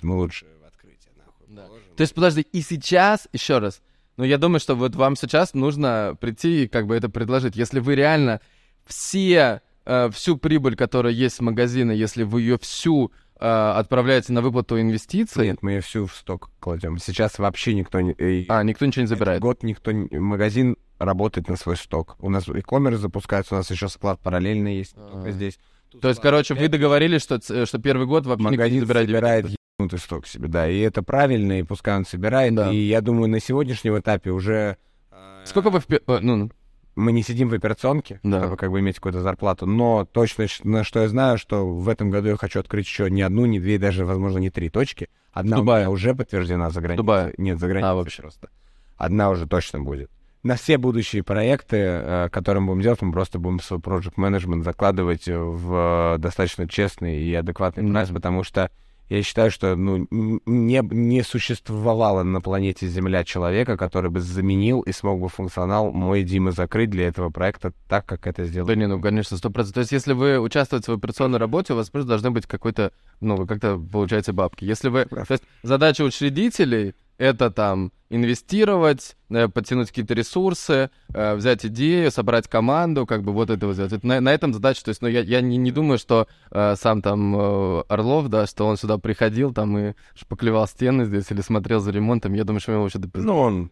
Мы лучше в открытие, нахуй. Да. положим. То есть, подожди, и сейчас, еще раз, ну, я думаю, что вот вам сейчас нужно прийти и как бы это предложить. Если вы реально все, э, всю прибыль, которая есть с магазина, если вы ее всю э, отправляете на выплату инвестиций, Нет, мы ее всю в сток кладем. Сейчас вообще никто не... э, а, никто ничего не этот забирает. год никто... не- Магазин работает на свой сток. У нас e-commerce запускается, у нас еще склад параллельно есть А. только здесь. То есть, короче, вы договорились, что, ц- что первый год вообще никто не Магазин забирает собирает дивиденды. ебанутый сток себе, да. И это правильно, и пускай он собирает. Да. И я думаю, на сегодняшнем этапе уже... э, Сколько вы в... э, Ну, ну, мы не сидим в операционке, Да. чтобы как бы иметь какую-то зарплату, но точно, на что я знаю, что в этом году я хочу открыть еще не одну, не две, даже, возможно, не три точки. Одна меня уже подтверждена за границей. Дубае. Нет, за границей А, вообще. просто. Одна уже точно будет. На все будущие проекты, э, которые мы будем делать, мы просто будем свой project management закладывать в достаточно честный и адекватный Мгм. прайс, потому что я считаю, что ну, не, не существовало на планете Земля человека, который бы заменил и смог бы функционал мой Дима закрыть для этого проекта так, как это сделал. да не, ну, конечно, сто процентов. То есть, если вы участвуете в операционной работе, у вас просто должны быть какой-то, ну, вы как-то получаете бабки. Если вы... То есть, задача учредителей — это там инвестировать, э, подтянуть какие-то ресурсы, э, взять идею, собрать команду, как бы вот это вот сделать. На, на этом задача. То есть, ну, я, я не, не думаю, что э, сам там э, Орлов, да, что он сюда приходил там и шпаклевал стены здесь или смотрел за ремонтом. Я думаю, что ему вообще-то. Ну, он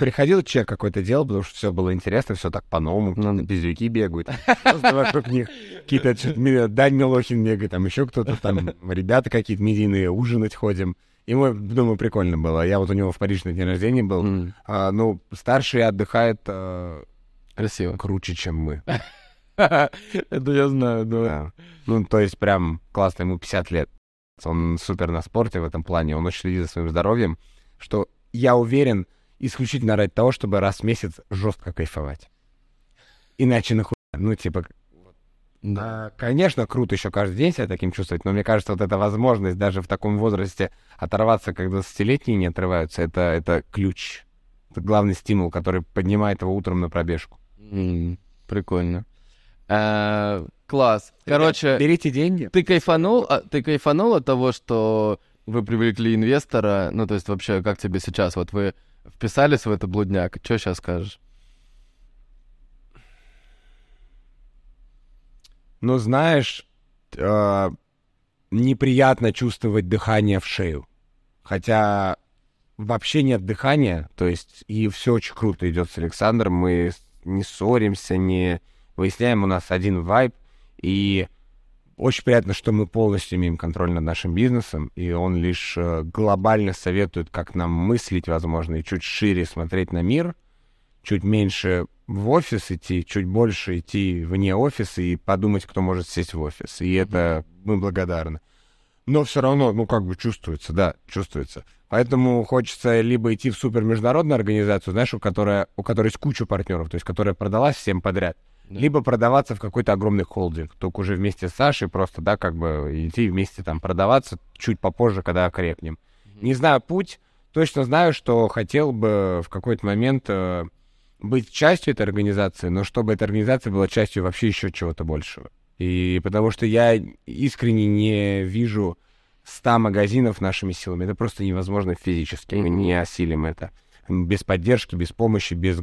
приходил, человек какой-то делал, потому что все было интересно, все так по-новому, Ну, пиздюки бегают, просто вокруг них какие-то, Дань Милохин бегает, там еще кто-то, там ребята какие-то медийные, ужинать ходим. Ему, думаю, прикольно было. Я вот у него в Париже на день рождения был. М, А, ну, старший отдыхает э, Красиво. круче, чем мы. Это я знаю. Да. Ну, то есть прям классно, ему 50 лет. Он супер на спорте в этом плане, он очень следит за своим здоровьем, что я уверен, исключительно ради того, чтобы раз в месяц жестко кайфовать. Иначе нахуй. Ну, типа, Да. а, конечно, круто еще каждый день себя таким чувствовать, но мне кажется, вот эта возможность даже в таком возрасте оторваться, как 20-летние не отрываются, это, это ключ. Это главный стимул, который поднимает его утром на пробежку. М, Прикольно. Э, Класс. Короче, Берите деньги. ты кайфанул, а, ты кайфанул от того, что вы привлекли инвестора? Ну, то есть вообще, как тебе сейчас? Вот вы вписались в этот блудняк, что сейчас скажешь? Ну, знаешь, э, неприятно чувствовать дыхание в шею. Хотя вообще нет дыхания, то есть и все очень круто идет с Александром. Мы не ссоримся, не выясняем, у нас один вайб. И очень приятно, что мы полностью имеем контроль над нашим бизнесом, и он лишь э, глобально советует, как нам мыслить, возможно, и чуть шире смотреть на мир, чуть меньше в офис идти, чуть больше идти вне офиса и подумать, кто может сесть в офис. И это мы благодарны. Но все равно, ну, как бы чувствуется, да, чувствуется. Поэтому хочется либо идти в супер международную организацию, знаешь, у которой, у которой есть куча партнеров, то есть которая продалась всем подряд, Да. либо продаваться в какой-то огромный холдинг, только уже вместе с Сашей просто, да, как бы идти вместе там продаваться чуть попозже, когда окрепнем. Не знаю путь, точно знаю, что хотел бы в какой-то момент э, быть частью этой организации, но чтобы эта организация была частью вообще еще чего-то большего. И потому что я искренне не вижу 100 магазинов нашими силами. Это просто невозможно физически. Мы не осилим это. Без поддержки, без помощи, без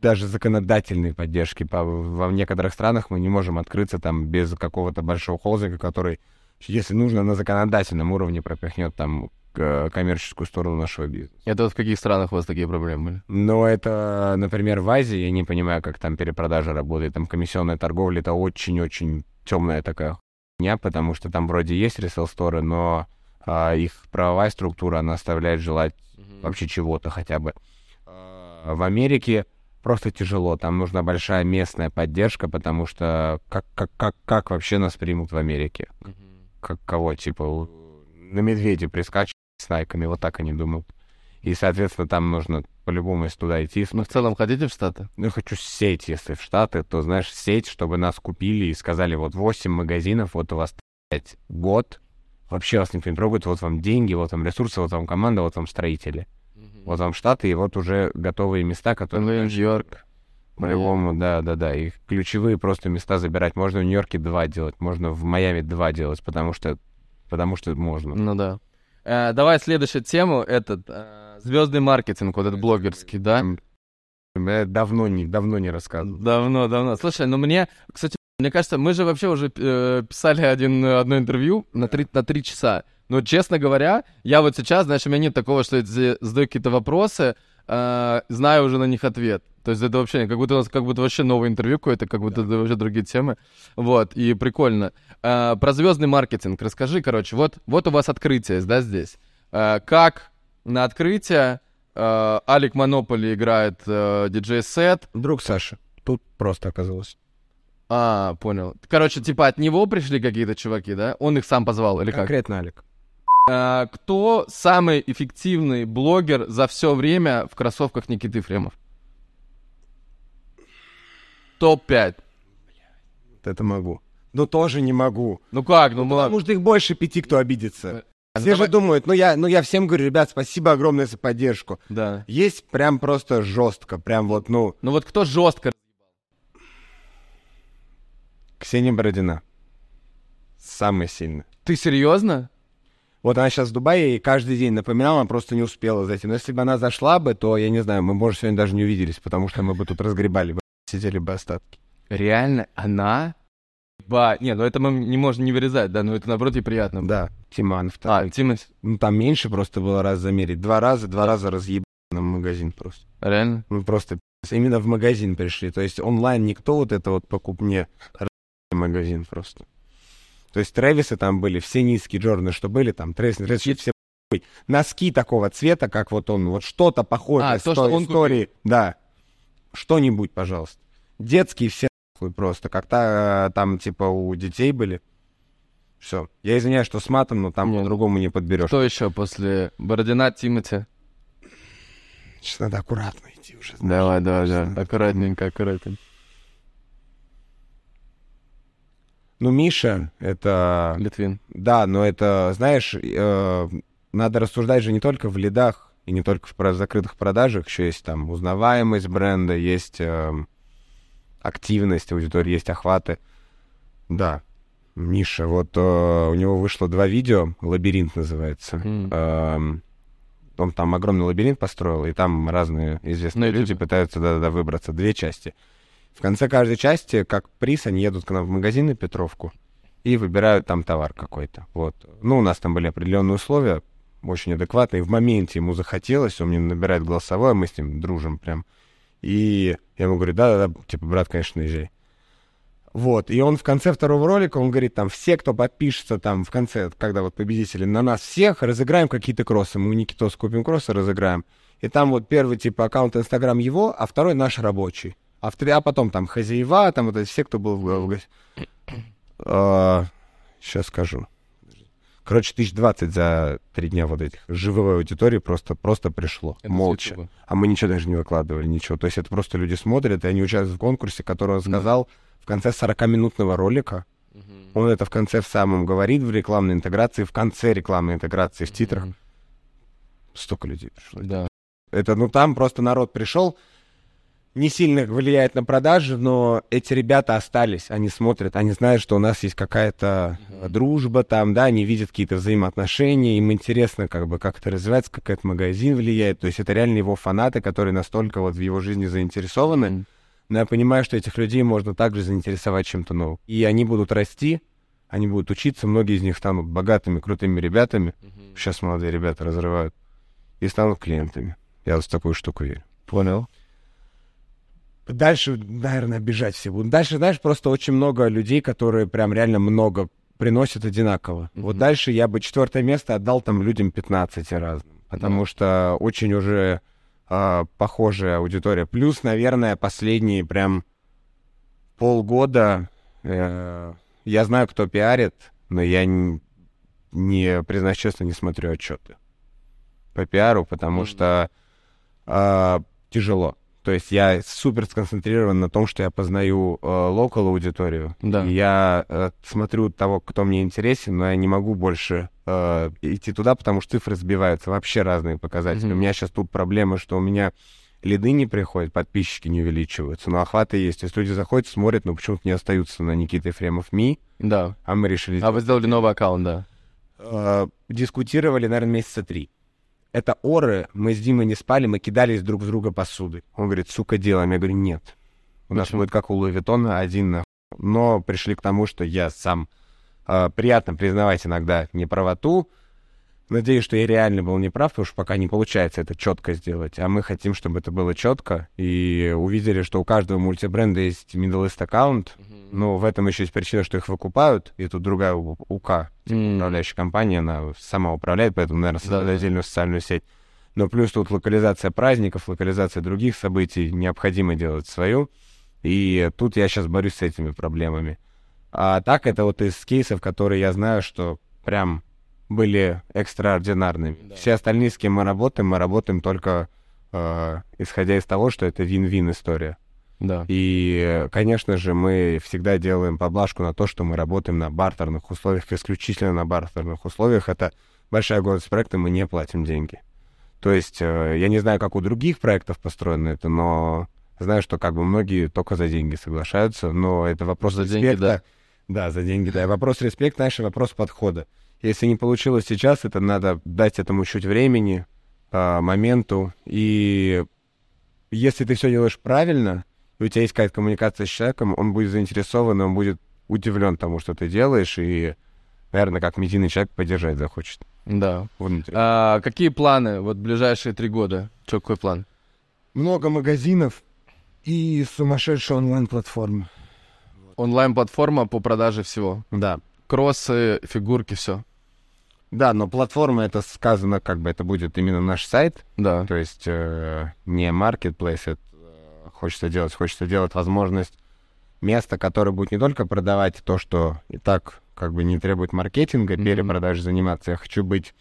даже законодательной поддержки. По- Во некоторых странах мы не можем открыться там без какого-то большого холдинга, который, если нужно, на законодательном уровне пропихнет там коммерческую сторону нашего бизнеса. Это вот в каких странах у вас такие проблемы были? Но это, например, в Азии, я не понимаю, как там перепродажа работает, там комиссионная торговля, это очень-очень темная такая хуйня, потому что там вроде есть ресел-сторы, но а, их правовая структура, она оставляет желать вообще чего-то хотя бы. А, в Америке просто тяжело, там нужна большая местная поддержка, потому что как, как, как, как вообще нас примут в Америке? Как кого, типа, на медведи прискачивать с найками, вот так они думают. И, соответственно, там нужно по-любому, если туда идти, Ну, в целом, хотите в Штаты? ну, я хочу сеть, если в Штаты, то, знаешь, сеть, чтобы нас купили и сказали, вот 8 магазинов, вот у вас, блядь, год, вообще вас никто не трогает, вот вам деньги, вот вам ресурсы, вот вам команда, вот вам строители. Вот вам Штаты, и вот уже готовые места, которые... Нью-Йорк. По-любому, да, да, да. И ключевые просто места забирать. Можно в Нью-Йорке два делать, можно в Майами два делать, потому что, потому что можно. Ну да. Э, давай следующую тему. Этот звездный маркетинг, вот этот блогерский, да? Я давно не, давно не рассказывал. Давно, давно. Слушай, ну мне, кстати, мне кажется, мы же вообще уже э, писали один, одно интервью на три, на три часа. Но, честно говоря, я вот сейчас, знаешь, у меня нет такого, что я за- задаю какие-то вопросы, э, знаю уже на них ответ. То есть это вообще, как будто у нас как будто вообще новое интервью какое-то, как будто это вообще другие темы. Вот, и прикольно. Э, про звездный маркетинг расскажи, короче. Вот, вот у вас открытие, да, здесь. Э, как на открытие э, Алик Монополи играет э, диджей-сет, Друг Саша. Тут просто оказалось. а, понял. Короче, типа от него пришли какие-то чуваки, да? Он их сам позвал, или как? Конкретно Алик. А, кто самый эффективный блогер за все время в кроссовках Никиты Ефремов? Топ-5. Вот это могу. Но тоже не могу. Ну как, ну ладно. Потому что их больше пяти, кто обидится. А, Все давай- же думают, ну я, ну я всем говорю, ребят, спасибо огромное за поддержку. Да. Есть прям просто жестко, прям вот, ну, Ну вот кто жестко? Ксения Бородина. Самая сильная. Ты серьезно? Вот она сейчас в Дубае и каждый день напоминала, она просто не успела зайти. Но если бы она зашла бы, то, я не знаю, мы, может, сегодня даже не увиделись, потому что мы бы тут разгребали бы, сидели бы остатки. Реально? Она? Ба, не, ну это мы не можем не вырезать, да, но это наоборот и приятно. Да, Тиманов. А, там. Тима, Ну, там меньше просто было раз замерить. Два раза, два раза разъебали нам магазин просто. реально? Мы просто пи***ц, именно в магазин пришли. То есть онлайн никто вот это вот покуп разъебали магазин просто. То есть Трэвисы там были, все низкие Джорданы, что были, там Трэвис, Трэвис, все носки такого цвета, как вот он, вот что-то похожее А, с то, что он истории. Да. Что-нибудь, пожалуйста. Детские все нахуй просто, как-то э, там типа у детей были. Все. Я извиняюсь, что с матом, но там Не, по-другому не подберешь. Что еще после Бородина, Тимати? Сейчас надо аккуратно идти уже. Давай, давай, давай. Аккуратненько, аккуратненько. Ну, Миша, это Литвин. Да, но это, знаешь, э, надо рассуждать же не только в лидах и не только в закрытых продажах, еще есть там узнаваемость бренда, есть э, активность аудитории, есть охваты. Да, Миша, вот э, у него вышло два видео, «Лабиринт» называется. М. Эм, он там огромный лабиринт построил, и там разные известные На люди YouTube. пытаются да, да, выбраться. Две части. В конце каждой части, как приз, они едут к нам в магазин на Петровку и выбирают там товар какой-то. Вот. Ну, у нас там были определенные условия, очень адекватные. В моменте ему захотелось, он мне набирает голосовое, мы с ним дружим прям. И я ему говорю, да-да-да, типа, брат, конечно, езжай. Вот, и он в конце второго ролика, он говорит, там, все, кто подпишется, там, в конце, когда вот победители, на нас всех, разыграем какие-то кроссы. Мы у Никитос купим кроссы, разыграем. И там вот первый, типа, аккаунт Инстаграм его, а второй наш рабочий. А, в а потом там хозяева, там вот эти все, кто был в, в гос- сейчас скажу. Короче, тысяч двадцать за три дня вот этих живой аудитории просто, просто пришло. Это молча. Ютуба. А мы ничего даже не выкладывали, ничего. То есть это просто люди смотрят, и они участвуют в конкурсе, который он Да. сказал в конце 40-минутного ролика. Он это в конце в самом говорит в рекламной интеграции, в конце рекламной интеграции в титрах. Мгм. Столько людей пришло. Да. Это, ну, там просто народ пришел, не сильно влияет на продажи, но эти ребята остались, они смотрят, они знают, что у нас есть какая-то дружба там, да, они видят какие-то взаимоотношения, им интересно, как бы, как это развивается, как этот магазин влияет, то есть это реально его фанаты, которые настолько вот в его жизни заинтересованы, но я понимаю, что этих людей можно также заинтересовать чем-то новым. И они будут расти, они будут учиться, многие из них станут богатыми, крутыми ребятами. Сейчас молодые ребята разрывают. И станут клиентами. Я вот в такую штуку верю. Понял. Дальше, наверное, бежать все будут. Дальше, знаешь, просто очень много людей, которые прям реально много приносят одинаково. Мгм. Вот дальше я бы четвертое место отдал там людям 15 разным. Потому Да. что очень уже а, похожая аудитория. Плюс, наверное, последние прям полгода э, я знаю, кто пиарит, но я н- не, признаюсь честно, не смотрю отчеты по пиару, потому Мгм. что а, тяжело. То есть я супер сконцентрирован на том, что я познаю локал аудиторию. Да. Я э, смотрю того, кто мне интересен, но я не могу больше э, идти туда, потому что цифры сбиваются, вообще разные показатели. Мгм. У меня сейчас тут проблема, что у меня лиды не приходят, подписчики не увеличиваются, но охваты есть. То есть люди заходят, смотрят, но почему-то не остаются на Никита Ефремов Ми, Да. а мы решили... А вы сделали новый аккаунт, да. э, дискутировали, наверное, месяца три. Это оры, мы с Димой не спали, мы кидались друг в друга посудой. Он говорит, сука, делаем. Я говорю, нет. У нас Почему? будет как у Луи Виттона, один на Но пришли к тому, что я сам э, приятно признавать иногда неправоту. Надеюсь, что я реально был неправ, потому что пока не получается это четко сделать. А мы хотим, чтобы это было четко. И увидели, что у каждого мультибренда есть middle list аккаунт. Но в этом еще есть причина, что их выкупают. И тут другая УК, М. управляющая компания, она сама управляет, поэтому, наверное, создали Да-да. отдельную социальную сеть. Но плюс тут локализация праздников, локализация других событий, необходимо делать свою. И тут я сейчас борюсь с этими проблемами. А так это вот из кейсов, которые я знаю, что прям были экстраординарными. Да. Все остальные, с кем мы работаем, мы работаем только э, исходя из того, что это вин-вин история. Да. И, конечно же, мы всегда делаем поблажку на то, что мы работаем на бартерных условиях, исключительно на бартерных условиях. Это большая гордость проекта, мы не платим деньги. То есть, э, я не знаю, как у других проектов построено это, но знаю, что как бы многие только за деньги соглашаются, но это вопрос За деньги, респекта. Да, за деньги, да. Вопрос респекта, и вопрос подхода. Если не получилось сейчас, это надо дать этому чуть времени, а, моменту. И если ты все делаешь правильно, и у тебя есть какая-то коммуникация с человеком, он будет заинтересован, и он будет удивлен тому, что ты делаешь, и, наверное, как медийный человек поддержать захочет Да. внутри. А, какие планы вот ближайшие три года? Че, какой план? Много магазинов и сумасшедшая онлайн-платформа. Онлайн-платформа по продаже всего. Да. Кроссы, фигурки, все. Да, но платформа, это сказано, как бы это будет именно наш сайт, Да. то есть э, не marketplace, это э, хочется делать, хочется делать возможность места, которое будет не только продавать то, что и так как бы не требует маркетинга, Мгм. перепродажи заниматься. Я хочу быть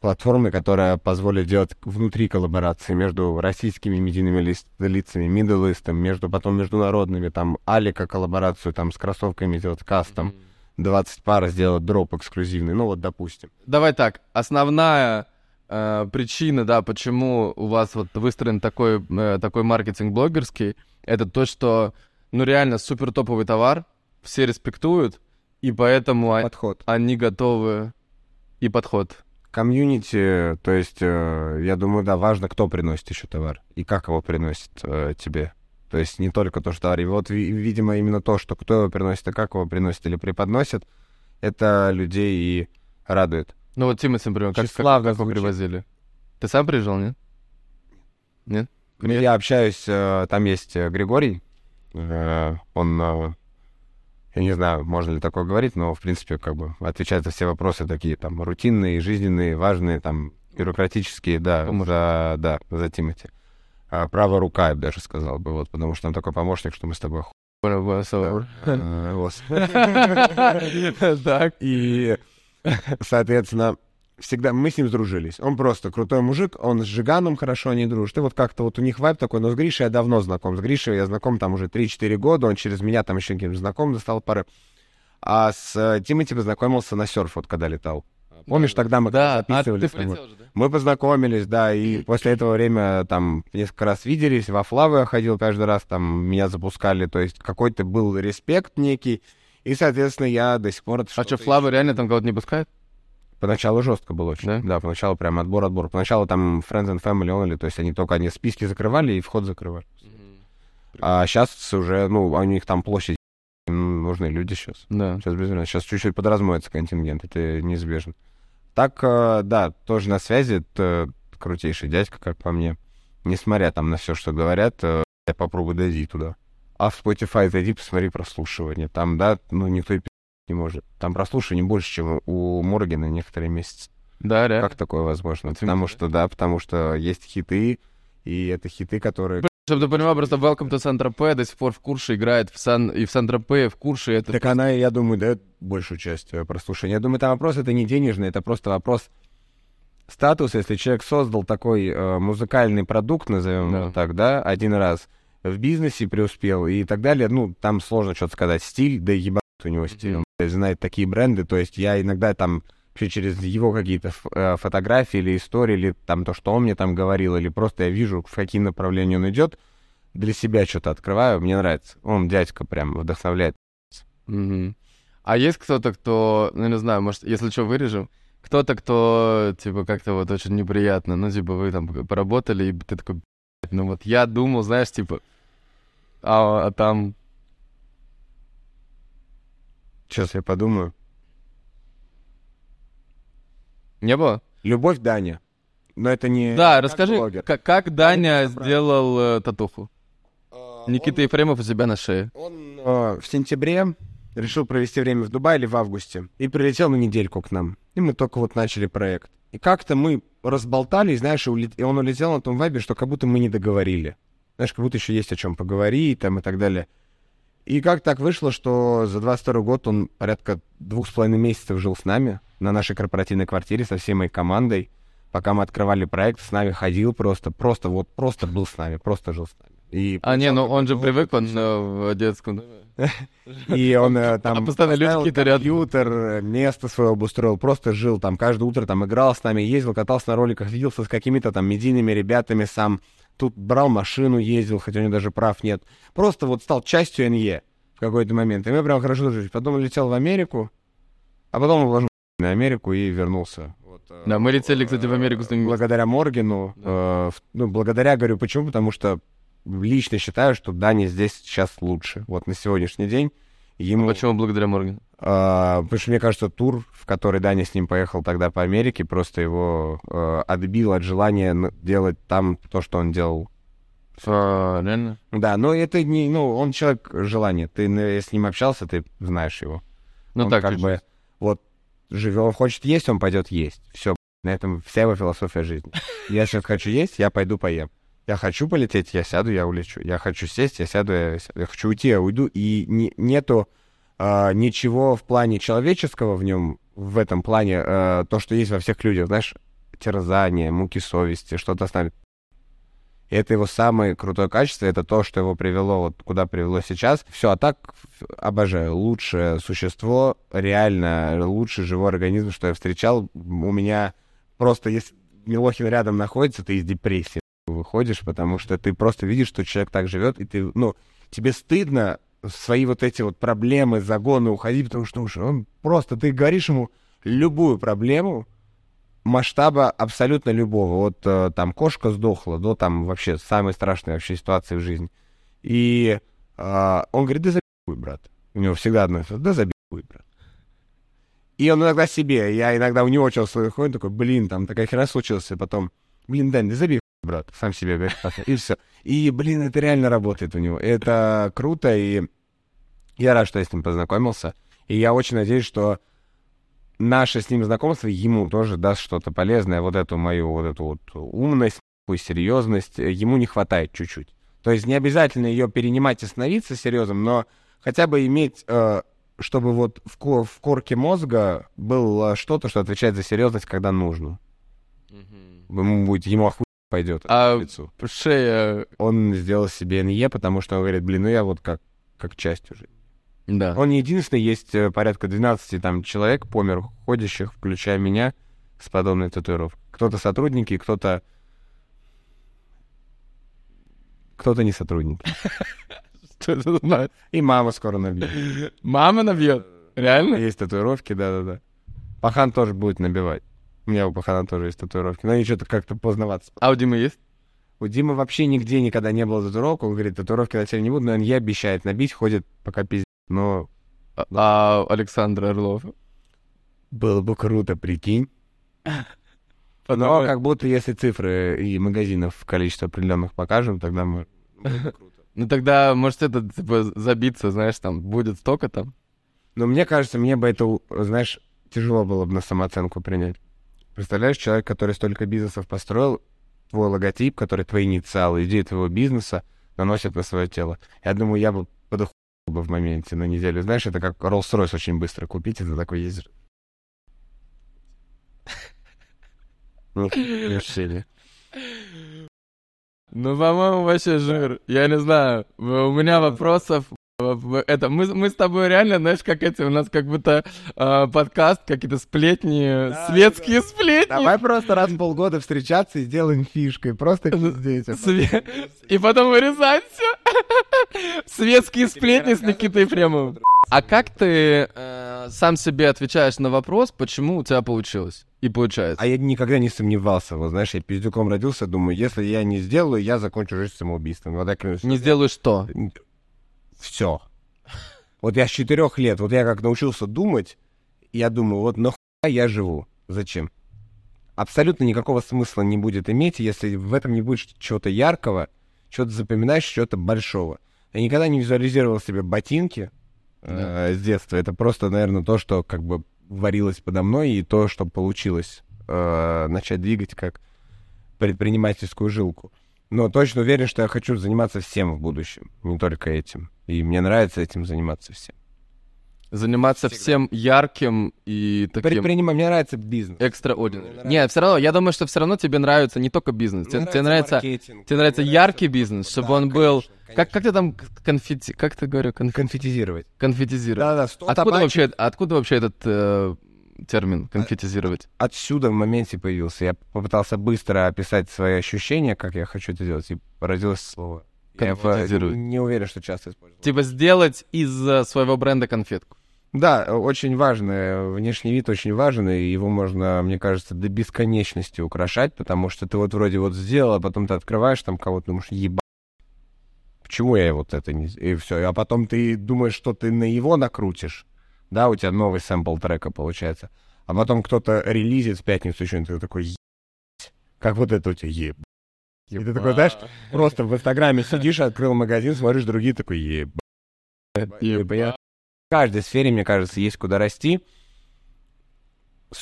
платформой, которая позволит делать внутри коллаборации между российскими медийными лист- лицами, list, между потом международными, там Алика коллаборацию там с кроссовками сделать кастом, 20 пар сделать дроп эксклюзивный, ну вот допустим. Давай так, основная э, причина, да, почему у вас вот выстроен такой, э, такой маркетинг блогерский, это то, что, ну, реально супер топовый товар, все респектуют, и поэтому Подход. они готовы и подход. Комьюнити, то есть, э, я думаю, да, важно, кто приносит еще товар и как его приносит э, тебе. То есть не только то, что товар. И вот, ви- видимо, именно то, что кто его приносит и как его приносит или преподносит, это людей и радует. Ну вот Тимати, например, как, как, Тщеславно как звучит. привозили? Ты сам приезжал, нет? Нет? Ну, Я общаюсь, э, там есть э, Григорий, э, он, я не знаю, можно ли такое говорить, но, в принципе, как бы отвечает за все вопросы такие, там, рутинные, жизненные, важные, там, бюрократические, да, Поможет. за, да, за Тимати. А, правая рука, я бы даже сказал бы, вот, потому что там такой помощник, что мы с тобой э, вот. Так. И, соответственно, всегда мы с ним сдружились. Он просто крутой мужик, он с Жиганом хорошо не дружит. И вот как-то вот у них вайб такой, но с Гришей я давно знаком. С Гришей я знаком там уже 3-4 года, он через меня там еще каким-то знаком достал пары. А с э, Тимати познакомился на серф, вот когда летал. Помнишь, тогда мы Да, а записывались? ты полетел же, да? Мы познакомились, да, и после этого время там несколько раз виделись, во Флавы я ходил каждый раз, там меня запускали, то есть какой-то был респект некий, и, соответственно, я до сих пор... А что, Флавы реально там кого-то не пускают? Поначалу жестко было очень. Да? Да? поначалу прям отбор-отбор. Поначалу там Friends and Family only, то есть они только они списки закрывали и вход закрывали. А сейчас уже, ну, у них там площадь им нужны люди сейчас. Да. Сейчас без вариантов. Сейчас чуть-чуть подразмоется контингент, это неизбежно. Так, э, да, тоже на связи, это крутейший дядька, как по мне. Несмотря там на все, что говорят, э, я попробую дойди туда. А в Spotify зайди, посмотри прослушивание. Там, да, ну никто и не может. Там прослушивание больше, чем у Моргана некоторые месяцы. Да, реально. Как такое возможно? Потому что, да, потому что есть хиты, и это хиты, которые... Чтобы ты понимал, просто Welcome to Saint-Tropez до сих пор в Курше играет в Сан... и в Сан-Тропе, и в Курше это... Так она, я думаю, дает большую часть э, прослушивания. Я думаю, там вопрос это не денежный, это просто вопрос статуса. Если человек создал такой э, музыкальный продукт, назовем Да. его так, да, один раз, в бизнесе преуспел и так далее, ну, там сложно что-то сказать. Стиль, да ебать у него стиль. Мгм. Он знает такие бренды, то есть я иногда там вообще через его какие-то э, фотографии или истории, или там то, что он мне там говорил, или просто я вижу, в какие направления он идет, для себя что-то открываю, мне нравится. Он дядька прям вдохновляет. Мгм. А есть кто-то, кто, ну, не знаю, может, если что, вырежем, кто-то, кто, типа, как-то вот очень неприятно, ну, типа, вы там поработали, и ты такой, «Блядь, ну, вот я думал, знаешь, типа, а, а там... Сейчас я подумаю. Не было? Любовь Даня. Но это не... Да, как расскажи, блогер. как, как Даня сделал э, татуху? Никита Ефремов у себя на шее. Он э, в сентябре решил провести время в Дубае или в августе. И прилетел на недельку к нам. И мы только вот начали проект. И как-то мы разболтались, знаешь, и, улет- и он улетел на том вайбе, что как будто мы не договорили. Знаешь, как будто еще есть о чем поговорить там и так далее. И как так вышло, что за 22 год он порядка двух с половиной месяцев жил с нами на нашей корпоративной квартире со всей моей командой. Пока мы открывали проект, с нами ходил просто, просто вот, просто был с нами, просто жил с нами. И А, не, ну он же какой-то привык, он э, в детском доме. и он э, там А постоянно люди какие-то компьютер, место свое обустроил, просто жил там, каждое утро там играл с нами, ездил, катался на роликах, виделся с какими-то там медийными ребятами сам. Тут брал машину, ездил, хотя у него даже прав нет. Просто вот стал частью НЕ в какой-то момент. И мы прям хорошо дружили. Потом улетел в Америку, а потом вложил на Америку и вернулся. Вот, э, Да, мы летели, кстати, в Америку с благодаря Моргину. Да. э, ну, благодаря, говорю, почему? Потому что лично считаю, что Дани здесь сейчас лучше. Вот на сегодняшний день. Ему, Почему благодаря Моргану? А, потому что, мне кажется, тур, в который Даня с ним поехал тогда по Америке, просто его э, отбил от желания делать там то, что он делал. А, реально? Да, но это не, ну, он человек желания. Ты э, с ним общался, ты знаешь его. Ну он так, как бы, вот, живет, он хочет есть, он пойдет есть. Все, на этом вся его философия жизни. Я сейчас хочу есть, я пойду поем. Я хочу полететь, я сяду, я улечу. Я хочу сесть, я сяду, я, сяду. я хочу уйти, я уйду. И не- нету а, ничего в плане человеческого в нем, в этом плане, а, то, что есть во всех людях, знаешь, терзание, муки совести, что-то останавливает. И это его самое крутое качество, это то, что его привело, вот куда привело сейчас. Все, а так обожаю. Лучшее существо, реально лучший живой организм, что я встречал. У меня просто, если Милохин рядом находится, ты из депрессии выходишь, потому что ты просто видишь, что человек так живет, и ты, ну, тебе стыдно свои вот эти вот проблемы, загоны уходить, потому что уж он просто, ты говоришь ему любую проблему, масштаба абсолютно любого. Вот э, там кошка сдохла, до там вообще самой страшной вообще ситуации в жизни. И э, он говорит, да забей брат. У него всегда одно, да забей брат. И он иногда себе, я иногда у него что-то выходит, такой, блин, там такая хера случилась, и потом, блин, Дань, да забей брат, сам себе и все. И, блин, это реально работает у него. Это круто, и я рад, что я с ним познакомился. И я очень надеюсь, что наше с ним знакомство ему тоже даст что-то полезное, вот эту мою вот эту вот умность, такую серьезность, э, ему не хватает чуть-чуть. То есть не обязательно ее перенимать и становиться серьезным, но хотя бы иметь, э, чтобы вот в, ко- в корке мозга было что-то, что отвечает за серьезность, когда нужно. Ему будет, ему охуенно пойдет А- в лицу. Шея... Он сделал себе НЕ, потому что он говорит, блин, ну я вот как, как часть уже. Да. Он не единственный, есть э, порядка 12 там человек, помер ходящих, включая меня, с подобной татуировкой. Кто-то сотрудники, кто-то... Кто-то не сотрудник. И мама скоро набьет. Мама набьет? Реально? Есть татуировки, да-да-да. Пахан тоже будет набивать. У меня у Пахана тоже есть татуировки. Но они что-то как-то поздновато. А у Димы есть? У Димы вообще нигде никогда не было татуировок. Он говорит, татуировки на теле не буду, но я обещает набить, ходит пока пиздец. Но А, а Александр Орлов? было бы круто, прикинь. Но как будто если цифры и магазинов количество определенных покажем, тогда мы... Ну тогда, может, это типа забиться, знаешь, там будет столько там. Но мне кажется, мне бы это, знаешь, тяжело было бы на самооценку принять. Представляешь, человек, который столько бизнесов построил, твой логотип, который твои инициалы, идеи твоего бизнеса наносят на свое тело. Я думаю, я бы подохуел бы в моменте на неделю. Знаешь, это как Rolls-Royce очень быстро купить, ты такой ездишь. Ну, решили. Ну, по-моему, вообще жир. Я не знаю. У меня вопросов. Э, Это мы, мы с тобой реально, знаешь, как эти у нас как будто э, подкаст, какие-то сплетни, Да, светские сплетни. Давай просто раз в полгода встречаться и сделаем фишкой. Просто пиздеть. Све- И потом вырезать все. Светские сплетни с Никитой Ефремовым. А как ты э, сам себе отвечаешь на вопрос, почему у тебя получилось и получается? А я никогда не сомневался. Вот знаешь, я пиздюком родился, думаю, если я не сделаю, я закончу жизнь самоубийством. Вот я клянусь. Не сделаешь что? Все. Вот я с четырех лет, вот я как научился думать, я думаю, вот нахуя я живу? Зачем? Абсолютно никакого смысла не будет иметь, если в этом не будет чего-то яркого, чего-то запоминаешь, чего-то большого. Я никогда не визуализировал себе ботинки э, с детства. Это просто, наверное, то, что как бы варилось подо мной, и то, что получилось э, начать двигать как предпринимательскую жилку. Но точно уверен, что я хочу заниматься всем в будущем, не только этим. И мне нравится этим заниматься всем. Заниматься всем ярким и таким Предпринима... Мне нравится бизнес. экстраординарным. Не, все равно, я думаю, что все равно тебе нравится не только бизнес. Тебе, тебе нравится, маркетинг, тебе нравится мне яркий бизнес, чтобы Да, он был... конечно, Как, конечно. как ты там конфети... Как ты говорю? Конф... Конфетизировать. Конфетизировать. Да-да, Откуда табачек. вообще, откуда вообще этот э, термин конфетизировать? Отсюда в моменте появился. Я попытался быстро описать свои ощущения, как я хочу это делать, и родилось слово. Я его Конфетизировать. не уверен, что часто использую. Типа сделать из э, своего бренда конфетку. Да, очень важно. Внешний вид очень важен, и его можно, мне кажется, до бесконечности украшать, потому что ты вот вроде вот сделал, а потом ты открываешь там кого-то, думаешь, еба. Почему я вот это не... И все. А потом ты думаешь, что ты на его накрутишь. Да, у тебя новый сэмпл трека получается. А потом кто-то релизит в пятницу еще, и ты такой, «Ебать». как вот это у тебя еб. И ты такой, знаешь, просто в Инстаграме сидишь, открыл магазин, смотришь, другие такой, еб. Еба. В каждой сфере, мне кажется, есть куда расти.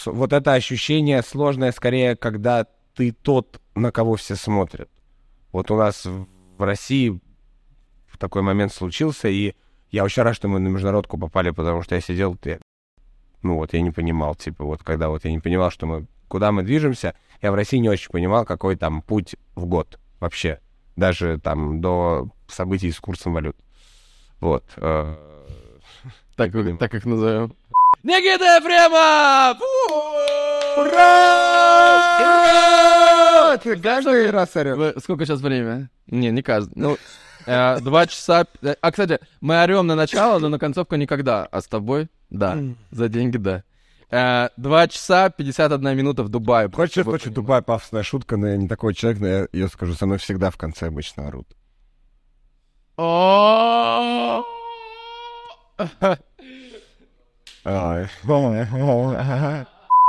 Вот это ощущение сложное скорее, когда ты тот, на кого все смотрят. Вот у нас в России такой момент случился, и я очень рад, что мы на международку попали, потому что я сидел, я- ну вот, я не понимал, типа, вот когда вот я не понимал, что мы, куда мы движемся, я в России не очень понимал, какой там путь в год вообще, даже там до событий с курсом валют. Вот. э, Так, так их назовем. Никита Ефремов! Ура! Ты каждый раз орёшь? Вы- Сколько сейчас время? Не, не каждый. Ну, э, два часа... п- А, кстати, мы орем на начало, но на концовку никогда. А с тобой? Да. За деньги, да. Э, Два часа 51 минута в Дубае. Хочешь, Вы- очень тупая пафосная шутка, но я не такой человек, но я ее скажу, со мной всегда в конце обычно орут. О!